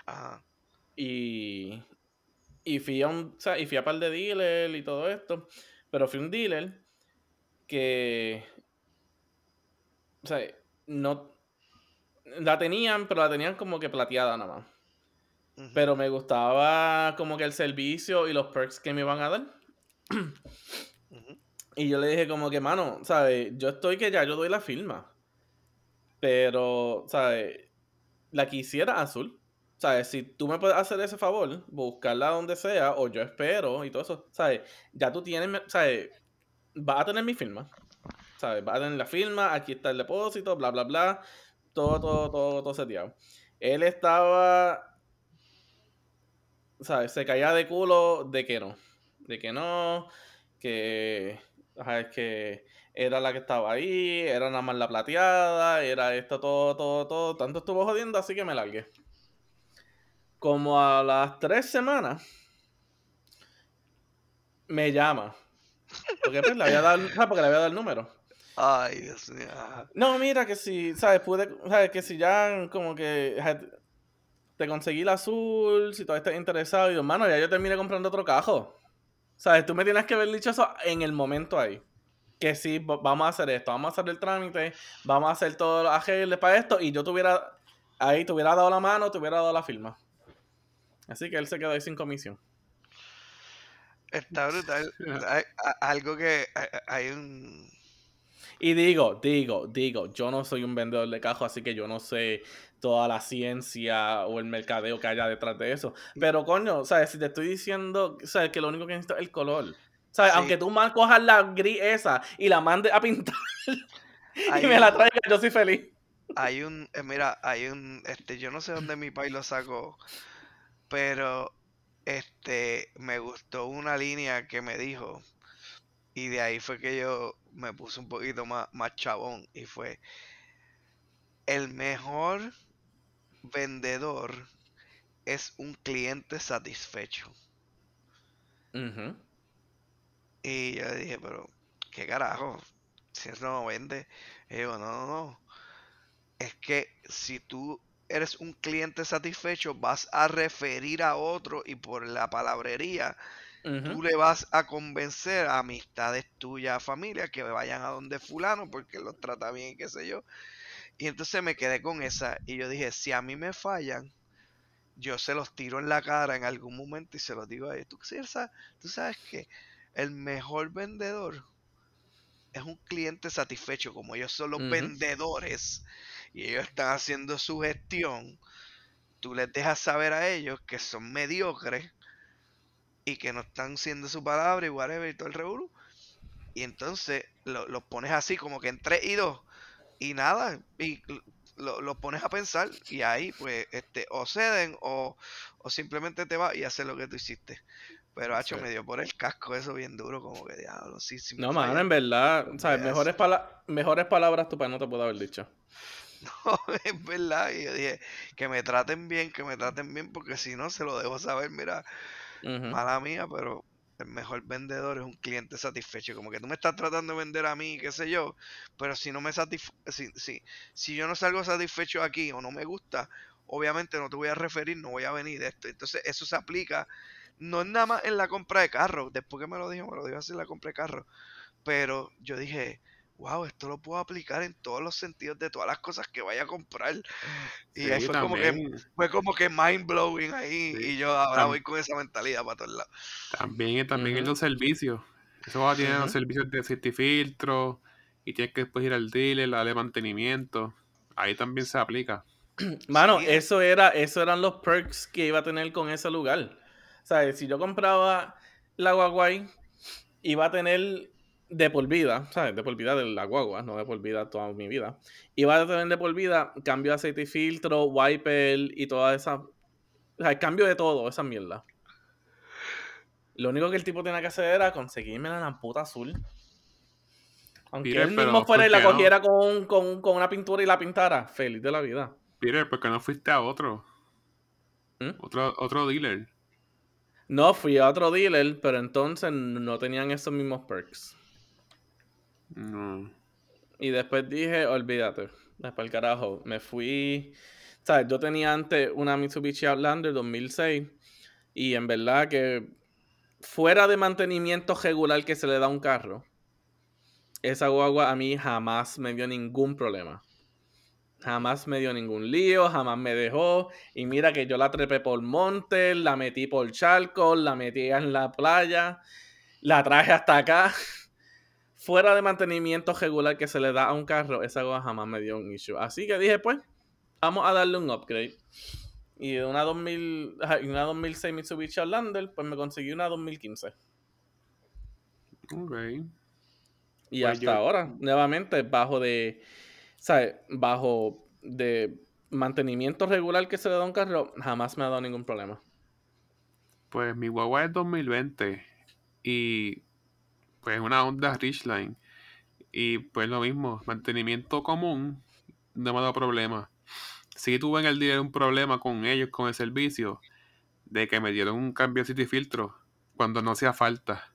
Ajá. y, y fui a un, o sea, y fui a par de dealer y todo esto, pero fui a un dealer que, o sea, no, la tenían, pero la tenían como que plateada nada más. Pero me gustaba como que el servicio y los perks que me iban a dar. Y yo le dije como que, mano, ¿sabes? Yo estoy que ya yo doy la firma. Pero, ¿sabes? La quisiera azul. ¿Sabes? Si tú me puedes hacer ese favor, buscarla donde sea, o yo espero y todo eso, ¿sabes? Ya tú tienes, ¿sabes? Vas a tener mi firma. ¿Sabes? Vas a tener la firma, aquí está el depósito, bla, bla, bla. Todo, todo, todo, todo seteado. Él estaba, ¿sabes? Se caía de culo de que no. De que no, que, ajá, es que era la que estaba ahí, era nada más la plateada, era esto, todo, todo, todo. Tanto estuvo jodiendo, así que me largué. Como a las tres semanas, me llama. Porque pues le había dado, porque le había dado el número. Ay, Dios mío. No, mira que si, ¿sabes? Pude, ¿sabes? Que si ya como que te conseguí el azul, si todavía estás interesado, y yo, hermano, ya yo terminé comprando otro cajo. ¿Sabes? Tú me tienes que haber dicho eso en el momento ahí. Que sí, va- vamos a hacer esto, vamos a hacer el trámite, vamos a hacer todos los arreglos para esto, y yo tuviera, ahí te hubiera dado la mano, te hubiera dado la firma. Así que él se quedó ahí sin comisión. Está brutal. Hay, algo que hay, hay un Y digo, digo, digo, yo no soy un vendedor de cajos, así que yo no sé toda la ciencia o el mercadeo que haya detrás de eso. Pero coño, ¿sabes? Si te estoy diciendo, ¿sabes? Que lo único que necesito es el color. ¿Sabes? Sí. Aunque tú mal cojas la gris esa y la mandes a pintar Hay y me un- la traigas, yo soy feliz. hay un, eh, mira, hay un, este, yo no sé dónde mi país lo sacó, pero este, me gustó una línea que me dijo y de ahí fue que yo me puse un poquito más, más chabón y fue el mejor vendedor es un cliente satisfecho. Ujú. Y yo le dije, pero, ¿qué carajo? Si eso no vende. Y digo, no, no, no. Es que si tú eres un cliente satisfecho, vas a referir a otro y por la palabrería, Ujú. tú le vas a convencer a amistades tuyas, familia, que vayan a donde fulano porque los trata bien, qué sé yo. Y entonces me quedé con esa y yo dije, si a mí me fallan, yo se los tiro en la cara en algún momento y se los digo a ellos. ¿Tú, tú sabes que el mejor vendedor es un cliente satisfecho, como ellos son los vendedores y ellos están haciendo su gestión, tú les dejas saber a ellos que son mediocres y que no están siendo su palabra y whatever y todo el revolú. Y entonces los lo pones así como que en 3 y 2 y nada, y lo, lo, pones a pensar y ahí pues este o ceden o, o simplemente te vas y haces lo que tú hiciste. Pero Hacho me dio por el casco eso bien duro, como que diablo, sí, sí. No, mano, en verdad, ¿sabes? Mejores, pala mejores palabras tu padre no te puedo haber dicho. No, es verdad. Y yo dije, que me traten bien, que me traten bien, porque si no, se lo debo saber, mira, mala mía, pero el mejor vendedor es un cliente satisfecho. Como que tú me estás tratando de vender a mí, qué sé yo, pero si no me satisf si, si, si yo no salgo satisfecho aquí o no me gusta, obviamente no te voy a referir, no voy a venir de esto. Entonces, eso se aplica no es nada más en la compra de carro. Después que me lo dijo, me lo dijo así en la compra de carro. Pero yo dije, wow, esto lo puedo aplicar en todos los sentidos de todas las cosas que vaya a comprar. Y ahí fue como, que, fue como que mind blowing ahí. Y yo ahora voy con esa mentalidad para todos lados. También, también en los servicios. Eso va a tener los servicios de certifiltro y tienes que después ir al dealer, darle mantenimiento. Ahí también se aplica. Mano, eso era, eso eran los perks que iba a tener con ese lugar. ¿Sabes? Si yo compraba la guagua iba a tener de por vida, ¿sabes? De por vida de la guagua, no de por vida toda mi vida. Iba a tener de por vida cambio de aceite y filtro, wiper y toda esa. O sea, el cambio de todo, esa mierda. Lo único que el tipo tenía que hacer era conseguirme la lamputa azul. Aunque él mismo fuera y la cogiera con, con, con, una pintura y la pintara, feliz de la vida. Peter, ¿por qué no fuiste a otro? ¿Mm? Otro, otro dealer. No, fui a otro dealer, pero entonces no tenían esos mismos perks. No. Y después dije, olvídate, después el carajo. Me fui. ¿Sabes? Yo tenía antes una Mitsubishi Outlander 2006. Y en verdad que fuera de mantenimiento regular que se le da a un carro, esa guagua a mí jamás me dio ningún problema. Jamás me dio ningún lío, jamás me dejó. Y mira que yo la trepé por monte, la metí por charco, la metí en la playa, la traje hasta acá. Fuera de mantenimiento regular que se le da a un carro, esa cosa jamás me dio un issue. Así que dije, pues, vamos a darle un upgrade. Y de una, 2000, una 2006 Mitsubishi Outlander, pues me conseguí una 2015. Ok. Y pues hasta ahora, nuevamente, bajo de ¿sabes? Bajo de mantenimiento regular que se le da a un carro, jamás me ha dado ningún problema. Pues mi guagua es 2020 y pues una Honda Ridgeline y pues lo mismo, mantenimiento común no me ha dado problema. Sí tuve en el día un problema con ellos, con el servicio, de que me dieron un cambio de filtro cuando no hacía falta.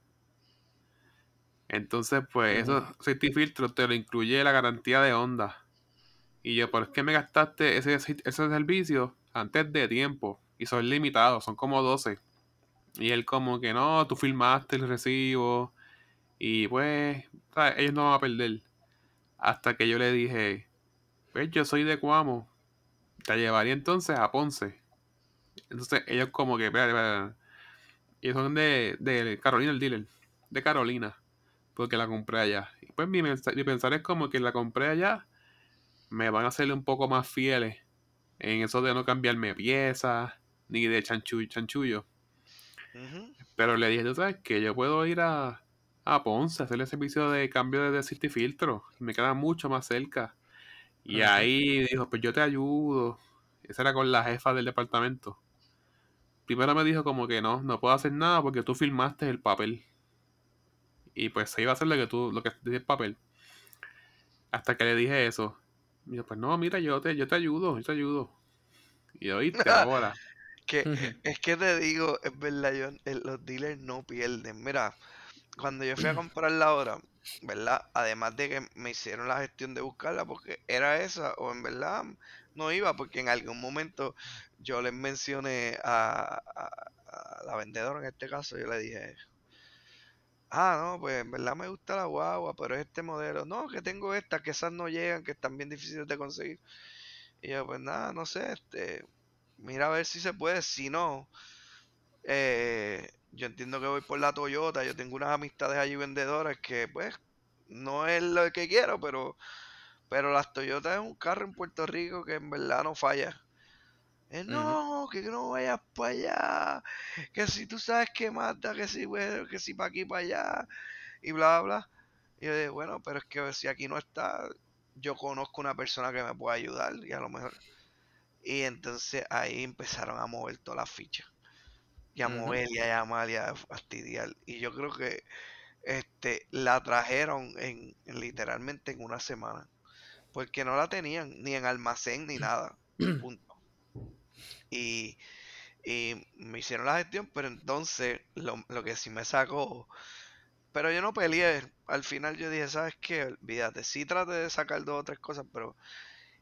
Entonces, pues, esos safety filtros te lo incluye la garantía de Honda. Y yo, ¿por qué me gastaste ese, ese servicio antes de tiempo? Y son limitados, son como 12. Y él como que no, tú filmaste el recibo. Y pues, ellos no van a perder. Hasta que yo le dije, pues yo soy de Cuamo. Te llevaría entonces a Ponce. Entonces ellos como que, espérate, espérate. Ellos son de, de Carolina, el dealer. De Carolina porque la compré allá. Y pues mi, mi pensar es como que la compré allá, me van a hacerle un poco más fieles en eso de no cambiarme piezas, ni de chanchullo. chanchullo. Pero le dije, tú sabes que yo puedo ir a, a Ponce a hacer el servicio de cambio de y filtro. Me queda mucho más cerca. Y ahí dijo, pues yo te ayudo. Esa era con la jefa del departamento. Primero me dijo como que no, no puedo hacer nada porque tú firmaste el papel. Y pues se iba a hacer lo que tú, lo que dice el papel. Hasta que le dije eso. Y yo, pues no, mira, yo te, yo te ayudo, yo te ayudo. Y oíste ahora. que, es que te digo, es verdad, yo, los dealers no pierden. Mira, cuando yo fui a comprar la hora, ¿verdad? Además de que me hicieron la gestión de buscarla porque era esa, o en verdad no iba, porque en algún momento yo les mencioné a, a la vendedora en este caso, yo le dije, Ah, no, pues en verdad me gusta la guagua, pero es este modelo. No, que tengo estas, que esas no llegan, que están bien difíciles de conseguir. Y yo, pues nada, no sé, este, mira a ver si se puede. Si no, eh, yo entiendo que voy por la Toyota. Yo tengo unas amistades allí vendedoras que, pues, no es lo que quiero, pero, pero las Toyota es un carro en Puerto Rico que en verdad no falla. Eh, no, que no vayas para allá, que si tú sabes que mata, que si, bueno, que si para aquí, para allá, y bla, bla. Y yo dije, bueno, pero es que si aquí no está, yo conozco una persona que me puede ayudar, y a lo mejor. Y entonces ahí empezaron a mover todas las fichas. Y a Ujú. mover y a llamar y a fastidiar. Y yo creo que este la trajeron en, en literalmente en una semana. Porque no la tenían ni en almacén ni nada. Punto. Y, y me hicieron la gestión, pero entonces lo, lo que sí me sacó. Pero yo no peleé. Al final yo dije, ¿sabes qué? Olvídate. Sí traté de sacar dos o tres cosas, pero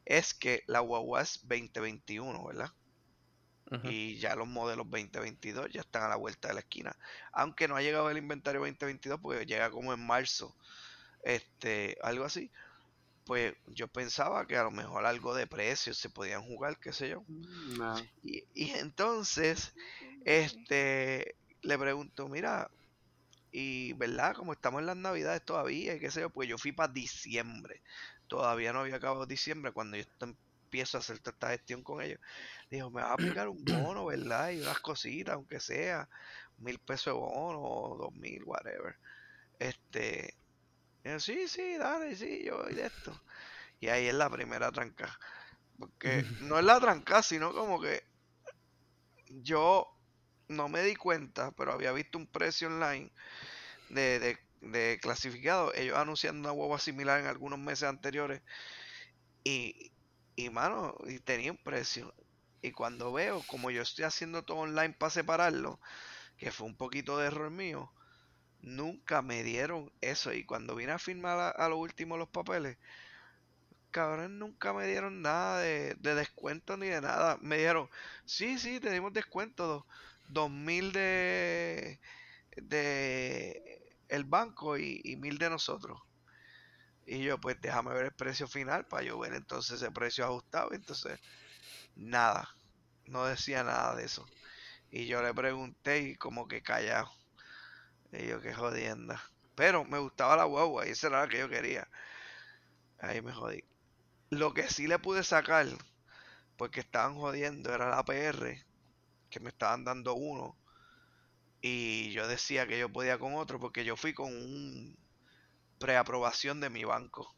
es que la guagua es 2021, ¿verdad? Y ya los modelos 2022 ya están a la vuelta de la esquina. Aunque no ha llegado el inventario 2022, porque llega como en marzo, este, algo así. Pues yo pensaba que a lo mejor algo de precios se podían jugar, qué sé yo. Nah. Y, y entonces, este, le pregunto, mira, y verdad, como estamos en las navidades todavía, y qué sé yo, pues yo fui para diciembre. Todavía no había acabado diciembre cuando yo empiezo a hacer esta gestión con ellos. Dijo, me vas a aplicar un bono, ¿verdad? Y unas cositas, aunque sea mil pesos de bono o dos mil, whatever. Este, y yo, sí, sí, dale, sí, yo voy de esto. Y ahí es la primera tranca. Porque no es la tranca, sino como que yo no me di cuenta, pero había visto un precio online de, de, de clasificado. Ellos anunciando una guagua similar en algunos meses anteriores. Y, y mano, y tenía un precio. Y cuando veo, como yo estoy haciendo todo online para separarlo, que fue un poquito de error mío, nunca me dieron eso. Y cuando vine a firmar a, lo último los papeles, cabrón, nunca me dieron nada de, de descuento ni de nada. Me dijeron, sí, sí, tenemos descuento, dos, dos mil de, de el banco y, y mil de nosotros. Y yo, pues déjame ver el precio final para yo ver entonces el precio ajustado. Entonces, nada, no decía nada de eso. Y yo le pregunté y como que callado. Y yo, qué jodienda. Pero me gustaba la guagua y eso era lo que yo quería. Ahí me jodí. Lo que sí le pude sacar, porque estaban jodiendo, era la PR, que me estaban dando uno. Y yo decía que yo podía con otro, porque yo fui con un preaprobación de mi banco.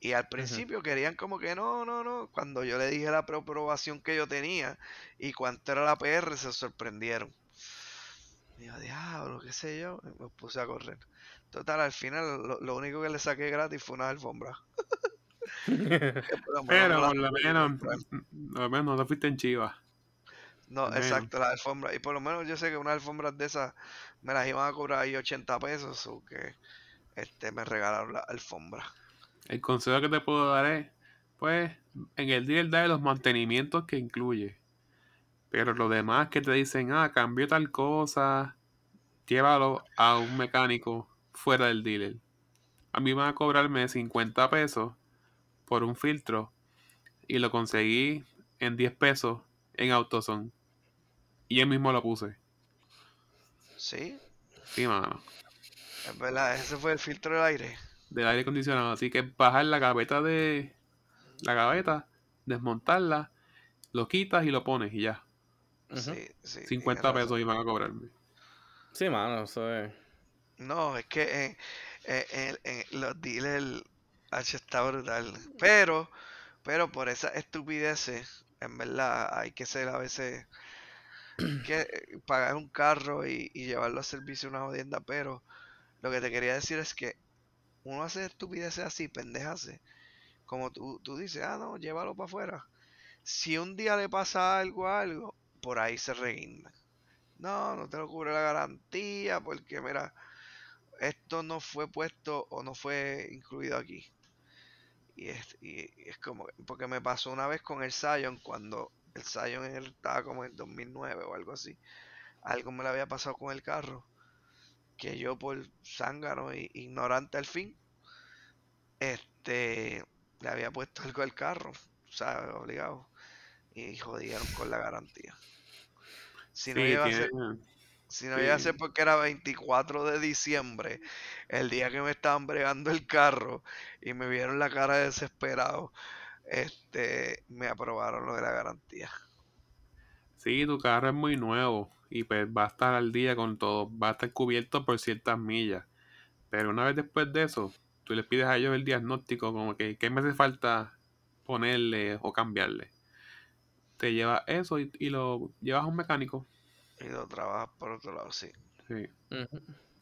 Y al principio querían como que no, no, no. Cuando yo le dije la preaprobación que yo tenía y cuánto era la PR, se sorprendieron. Y yo, diablo, qué sé yo. y me puse a correr. Total, al final lo, lo único que le saqué gratis fue una alfombra. Pero por lo menos, lo menos no te fuiste en Chivas. No, exacto, la alfombra. Y por lo menos yo sé que unas alfombras de esas me las iban a cobrar ahí 80 pesos. O que este, me regalaron la alfombra. El consejo que te puedo dar es, pues, en el deal de los mantenimientos que incluye. Pero lo demás que te dicen, ah, cambió tal cosa, llévalo a un mecánico fuera del dealer. A mí van a cobrarme 50 pesos por un filtro y lo conseguí en 10 pesos en AutoZone. Y yo mismo lo puse. Sí, Sí, mano. es verdad, ese fue el filtro del aire. Del aire acondicionado. Así que bajar la gaveta de. La gaveta, desmontarla, lo quitas y lo pones y ya. Sí, sí. 50 tienes razón. pesos iban a cobrarme. Sí, mano, eso es. No, es que eh, eh, eh, eh, los dealers H está brutal. Pero, pero por esas estupideces, en verdad, hay que ser a veces que eh, pagar un carro y, y llevarlo a servicio una jodienda. Pero lo que te quería decir es que uno hace estupideces así, pendejas. Como tú, tú dices, ah, no, llévalo para afuera. Si un día le pasa algo a algo, por ahí se reguinda. No, no te lo cubre la garantía porque, mira, esto no fue puesto o no fue incluido aquí. Y es, y es como, porque me pasó una vez con el Zion cuando el Zion estaba como en 2009 o algo así. Algo me le había pasado con el carro. Que yo por zángano e ignorante al fin, este, le había puesto algo al carro, ¿sabes? Obligado. Y jodieron con la garantía. Si no Sí, iba a ser si no iba a Sí. ser porque era 24 de diciembre, el día que me estaban bregando el carro y me vieron la cara de desesperado, este, me aprobaron lo de la garantía. Sí, tu carro es muy nuevo y pues va a estar al día con todo, va a estar cubierto por ciertas millas. Pero una vez después de eso, tú les pides a ellos el diagnóstico como que qué me hace falta ponerle o cambiarle. Te llevas eso y, y lo llevas a un mecánico. Y lo trabajas por otro lado, sí. Sí.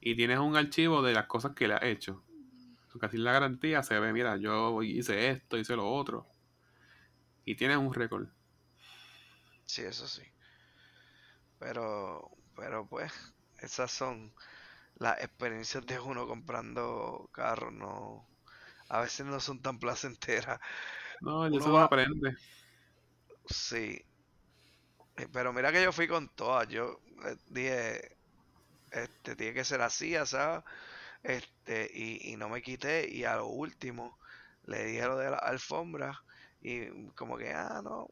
Y tienes un archivo de las cosas que le has hecho. Así la garantía se ve, mira, yo hice esto, hice lo otro. Y tienes un récord. Sí, eso sí. Pero, pero pues, esas son las experiencias de uno comprando carros, no. A veces no son tan placenteras. No, Uno eso va- aprende. Sí. Eh, Pero mira que yo fui con todas. Yo eh, dije, este, tiene que ser así, ¿sabes? Este, y, y no me quité. Y a lo último le dije lo de la alfombra. Y como que, ah, no.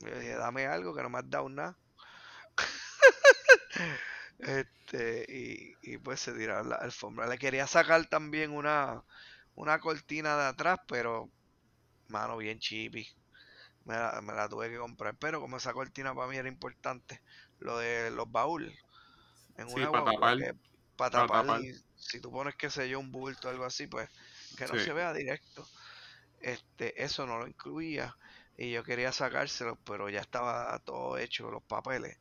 Yo dije, dame algo que no me has dado nada. Este, y, y pues se tiraron la alfombra. Le quería sacar también una, una cortina de atrás, pero, mano, bien chippy. Me la, me la tuve que comprar. Pero como esa cortina para mí era importante, lo de los baúles. En Sí, una pa' guagua tapar, que- pa' pa' tapar, tapar. y si tú pones, qué sé yo, un bulto o algo así, pues que no Sí. se vea directo. Este, eso no lo incluía. Y yo quería sacárselo, pero ya estaba todo hecho, los papeles,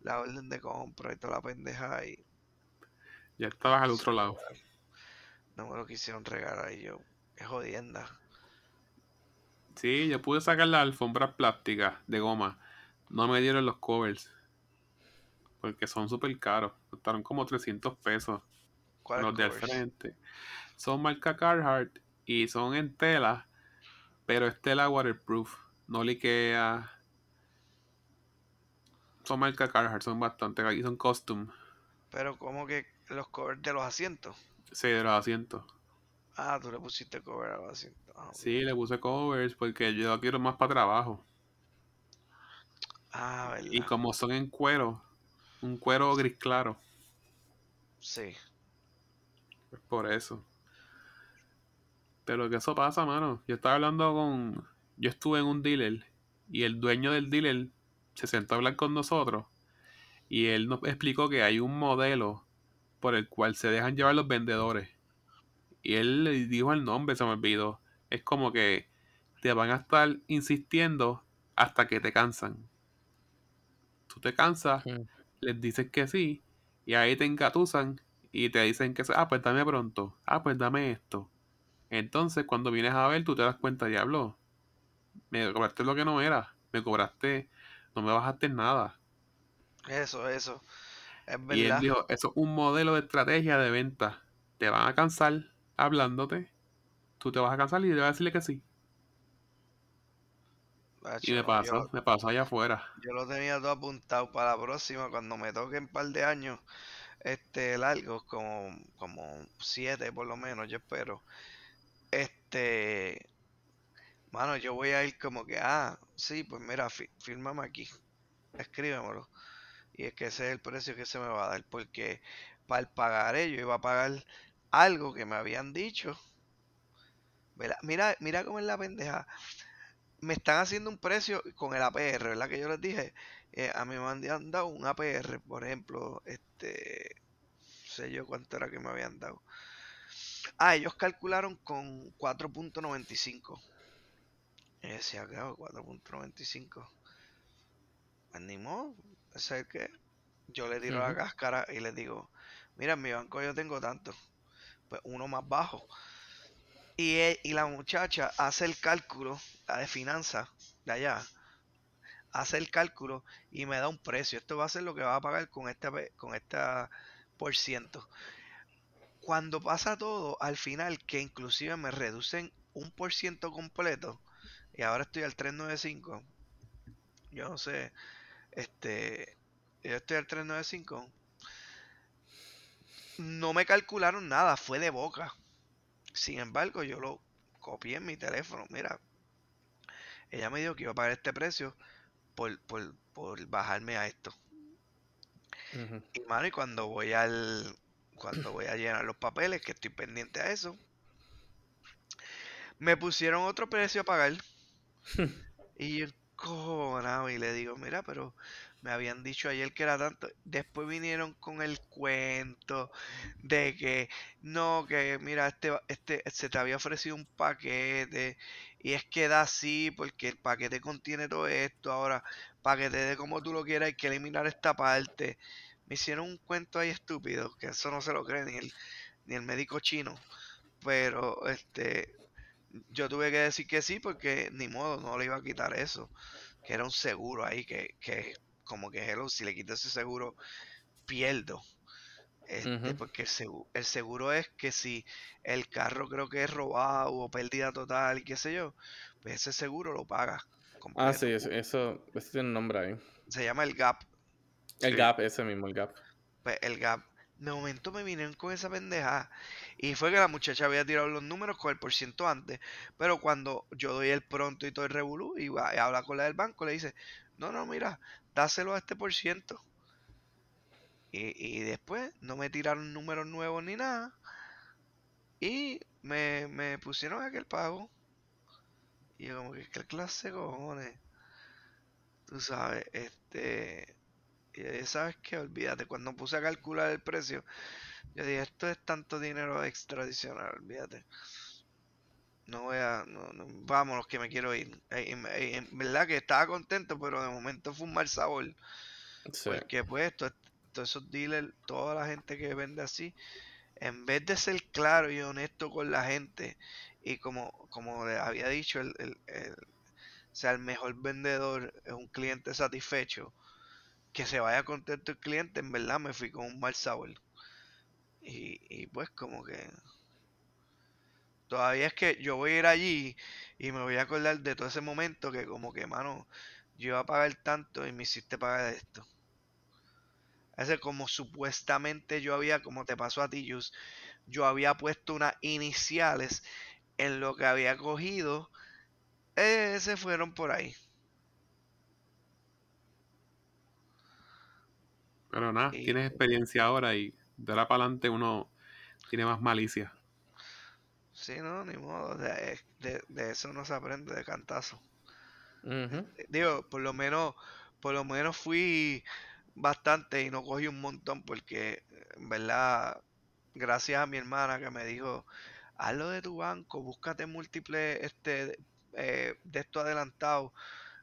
la orden de compra y toda la pendeja y Ya estabas al otro lado. no me lo quisieron regalar y yo, es jodienda. Sí, yo pude sacar las alfombras plásticas de goma. No me dieron los covers. Porque son súper caros. Costaron como 300 pesos. ¿Cuál Los de al frente. Son marca Carhartt y son en tela. Pero es tela waterproof. No liquea. Son marca Carhartt. Son bastante. Y son custom. Pero como que los covers de los asientos. Sí, de los asientos. Ah, tú le pusiste cover a. Ah. Sí, le puse covers porque yo lo quiero más para trabajo. Ah, verdad. Y como son en cuero. Un cuero gris claro. Sí. Pues por eso. Pero que eso pasa, mano. Yo estaba hablando con. Yo estuve en un dealer. Y el dueño del dealer se sentó a hablar con nosotros. Y él nos explicó que hay un modelo por el cual se dejan llevar los vendedores. Y él le dijo el nombre, se me olvidó. Es como que te van a estar insistiendo hasta que te cansan. Tú te cansas, les dices que sí, y ahí te engatusan y te dicen que, ah, pues dame pronto, ah, pues dame esto. Entonces, cuando vienes a ver, tú te das cuenta, diablo, me cobraste lo que no era, me cobraste, no me bajaste nada. Eso, eso. Es Y él verdad. dijo, eso es un modelo de estrategia de venta. Te van a cansar hablándote, tú te vas a cansar y te vas a decirle que sí. Y me no, pasó, Yo, me pasó allá afuera. yo lo tenía todo apuntado para la próxima, cuando me toque un par de años este largos, como, como siete por lo menos, yo espero. Este, mano, yo voy a ir como que, ah, sí, pues mira, fi- fírmame aquí, escríbemelo. Y es que ese es el precio que se me va a dar, porque para el pagaré yo iba a pagar algo que me habían dicho. Mira, mira, mira cómo es la pendeja. Me están haciendo un precio con el APR, ¿verdad? Que yo les dije, eh, a mí me habían dado un APR, por ejemplo, este, no sé yo cuánto era que me habían dado. Ah, ellos calcularon con 4.95. Y decía, claro, 4.95. Pues ni modo, ese es el que yo le tiro la cáscara y les digo, mira, en mi banco yo tengo tanto. Pues uno más bajo. Y, e- y la muchacha hace el cálculo, la de finanzas de allá, hace el cálculo y me da un precio. Esto va a ser lo que va a pagar con esta, con esta por ciento. Cuando pasa todo, al final, que inclusive me reducen un por ciento completo, y ahora estoy al 395, yo no sé, este, yo estoy al 395, no me calcularon nada, fue de boca. Sin embargo, yo lo copié en mi teléfono. Mira, ella me dijo que iba a pagar este precio por, por, por bajarme a esto. Y mano, y cuando voy al. Cuando voy a llenar los papeles, que estoy pendiente a eso, me pusieron otro precio a pagar. Y yo, encojonado y le digo, mira, pero me habían dicho ayer que era tanto. Después vinieron con el cuento de que no, que mira, este, este se te había ofrecido un paquete y es que da así porque el paquete contiene todo esto. Ahora, para que te dé como tú lo quieras, hay que eliminar esta parte. Me hicieron un cuento ahí estúpido, que eso no se lo cree ni el, ni el médico chino. Pero este yo tuve que decir que sí porque ni modo, no le iba a quitar eso. Que era un seguro ahí que, que como que hello, si le quito ese seguro, pierdo. Este, Porque el seguro, el seguro es que si el carro creo que es robado o pérdida total qué sé yo, pues ese seguro lo paga. Ah, sí, eso, eso, tiene un nombre ahí. Se llama el GAP. El GAP, ese mismo, el GAP. Pues el GAP de momento me vinieron con esa pendeja. Y fue que la muchacha había tirado los números con el por ciento antes. Pero cuando yo doy el pronto y todo el revolú y, va, y habla con la del banco, le dice, no, no, mira, dáselo a este por ciento. Y, después no me tiraron números nuevos ni nada. Y me, me pusieron aquel pago. Y yo como que, ¿qué clase cojones? Tú sabes, este... Y sabes que, olvídate, cuando puse a calcular el precio, yo dije, esto es tanto dinero extradicional, olvídate. No voy a, no, no, vámonos que me quiero ir. En, verdad que estaba contento, pero de momento fue un mal sabor. Porque pues todos esos dealers, toda la gente que vende así, en vez de ser claro y honesto con la gente, y como, como le había dicho, el, el, el, sea, el mejor vendedor es un cliente satisfecho que se vaya contento el cliente, en verdad me fui con un mal sabor. Y, y pues como que... Todavía es que yo voy a ir allí y me voy a acordar de todo ese momento que como que, mano, yo iba a pagar tanto y me hiciste pagar esto. Ese como supuestamente yo había, como te pasó a ti, Jus, yo había puesto unas iniciales en lo que había cogido. Ese fueron por ahí. Pero nada, tienes experiencia ahora y de ahora para adelante uno tiene más malicia. Sí, no, ni modo. De, eso no se aprende de cantazo. Eh, digo, por lo menos, por lo menos fui bastante y no cogí un montón porque, en verdad, gracias a mi hermana que me dijo, hazlo de tu banco, búscate múltiples este, eh, de esto adelantado.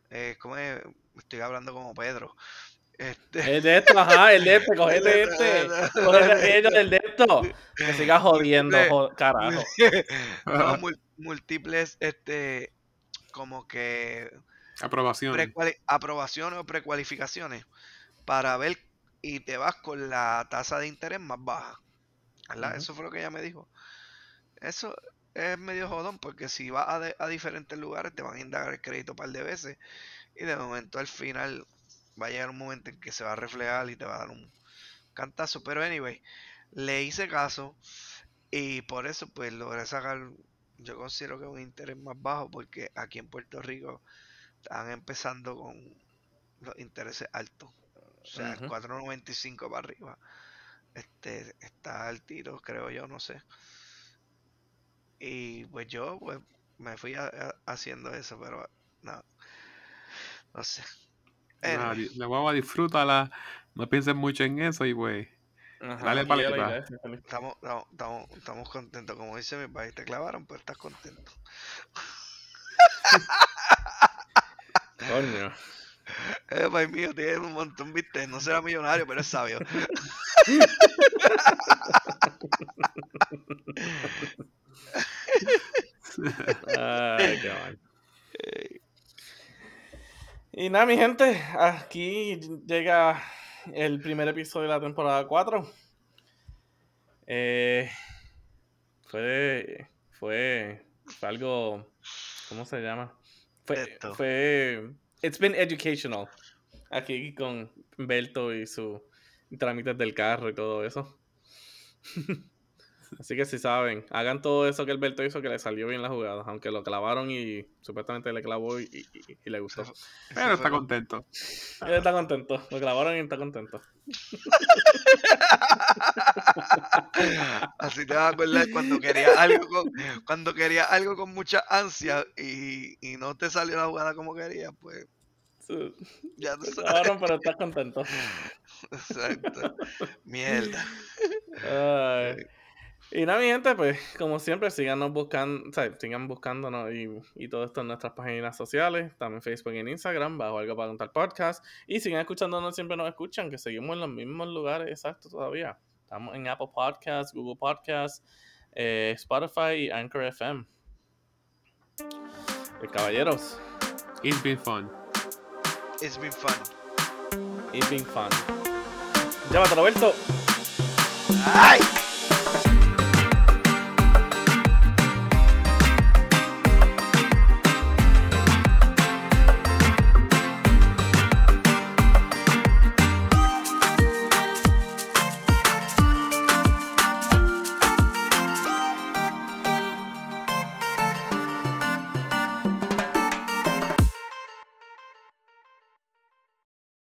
Eh, como estoy hablando como Pedro. Este. El de esto, ajá, el de este, cogete este. Cogete el de esto. Que siga jodiendo, carajo. No, múltiples, este, como que. Aprobaciones. Aprobaciones o precualificaciones. Para ver y te vas con la tasa de interés más baja. ¿Verdad? Eso fue lo que ella me dijo. Eso es medio jodón porque si vas a, a diferentes lugares te van a indagar el crédito un par de veces y de momento al final va a llegar un momento en que se va a reflejar y te va a dar un cantazo. Pero anyway, le hice caso y por eso pues logré sacar, yo considero que un interés más bajo porque aquí en Puerto Rico están empezando con los intereses altos. O sea, 4.95 para arriba. Este está al tiro, creo yo, no sé. Y pues yo pues me fui haciendo eso, pero no. No sé. La guagua disfrútala, no pienses mucho en eso y pues. dale para estamos, estamos, estamos, contentos, como dice mi país, te clavaron, pero estás contento. Coño. Eh, país mío tiene un montón, viste, no será millonario, pero es sabio. Ay, qué mal. Y nada, mi gente, aquí llega el primer episodio de la temporada 4. Eh, fue, fue, fue algo, ¿cómo se llama? Fue, fue, it's been educational. Aquí con Belto y su trámites del carro y todo eso. Así que si saben, hagan todo eso que Alberto hizo que le salió bien la jugada, aunque lo clavaron y supuestamente le clavó y, le gustó. Pero está contento. Él está contento, lo clavaron y está contento. Así te vas a acordar cuando quería algo con, cuando quería algo con mucha ansia y, y no te salió la jugada como querías, pues Sí. Ya sabes. acabaron, pero estás contento. Exacto. Mierda. Ay. Y nada, mi gente, pues, como siempre, síganos buscando, o sea, sigan buscándonos y, y todo esto en nuestras páginas sociales, también Facebook y en Instagram, bajo algo para contar podcast. Y sigan escuchándonos, siempre nos escuchan, que seguimos en los mismos lugares exactos todavía. Estamos en Apple Podcasts, Google Podcasts, eh, Spotify y Anchor FM. Eh, caballeros, It's been fun. It's been fun. it's been fun. Llévatelo, Roberto. ¡Ay!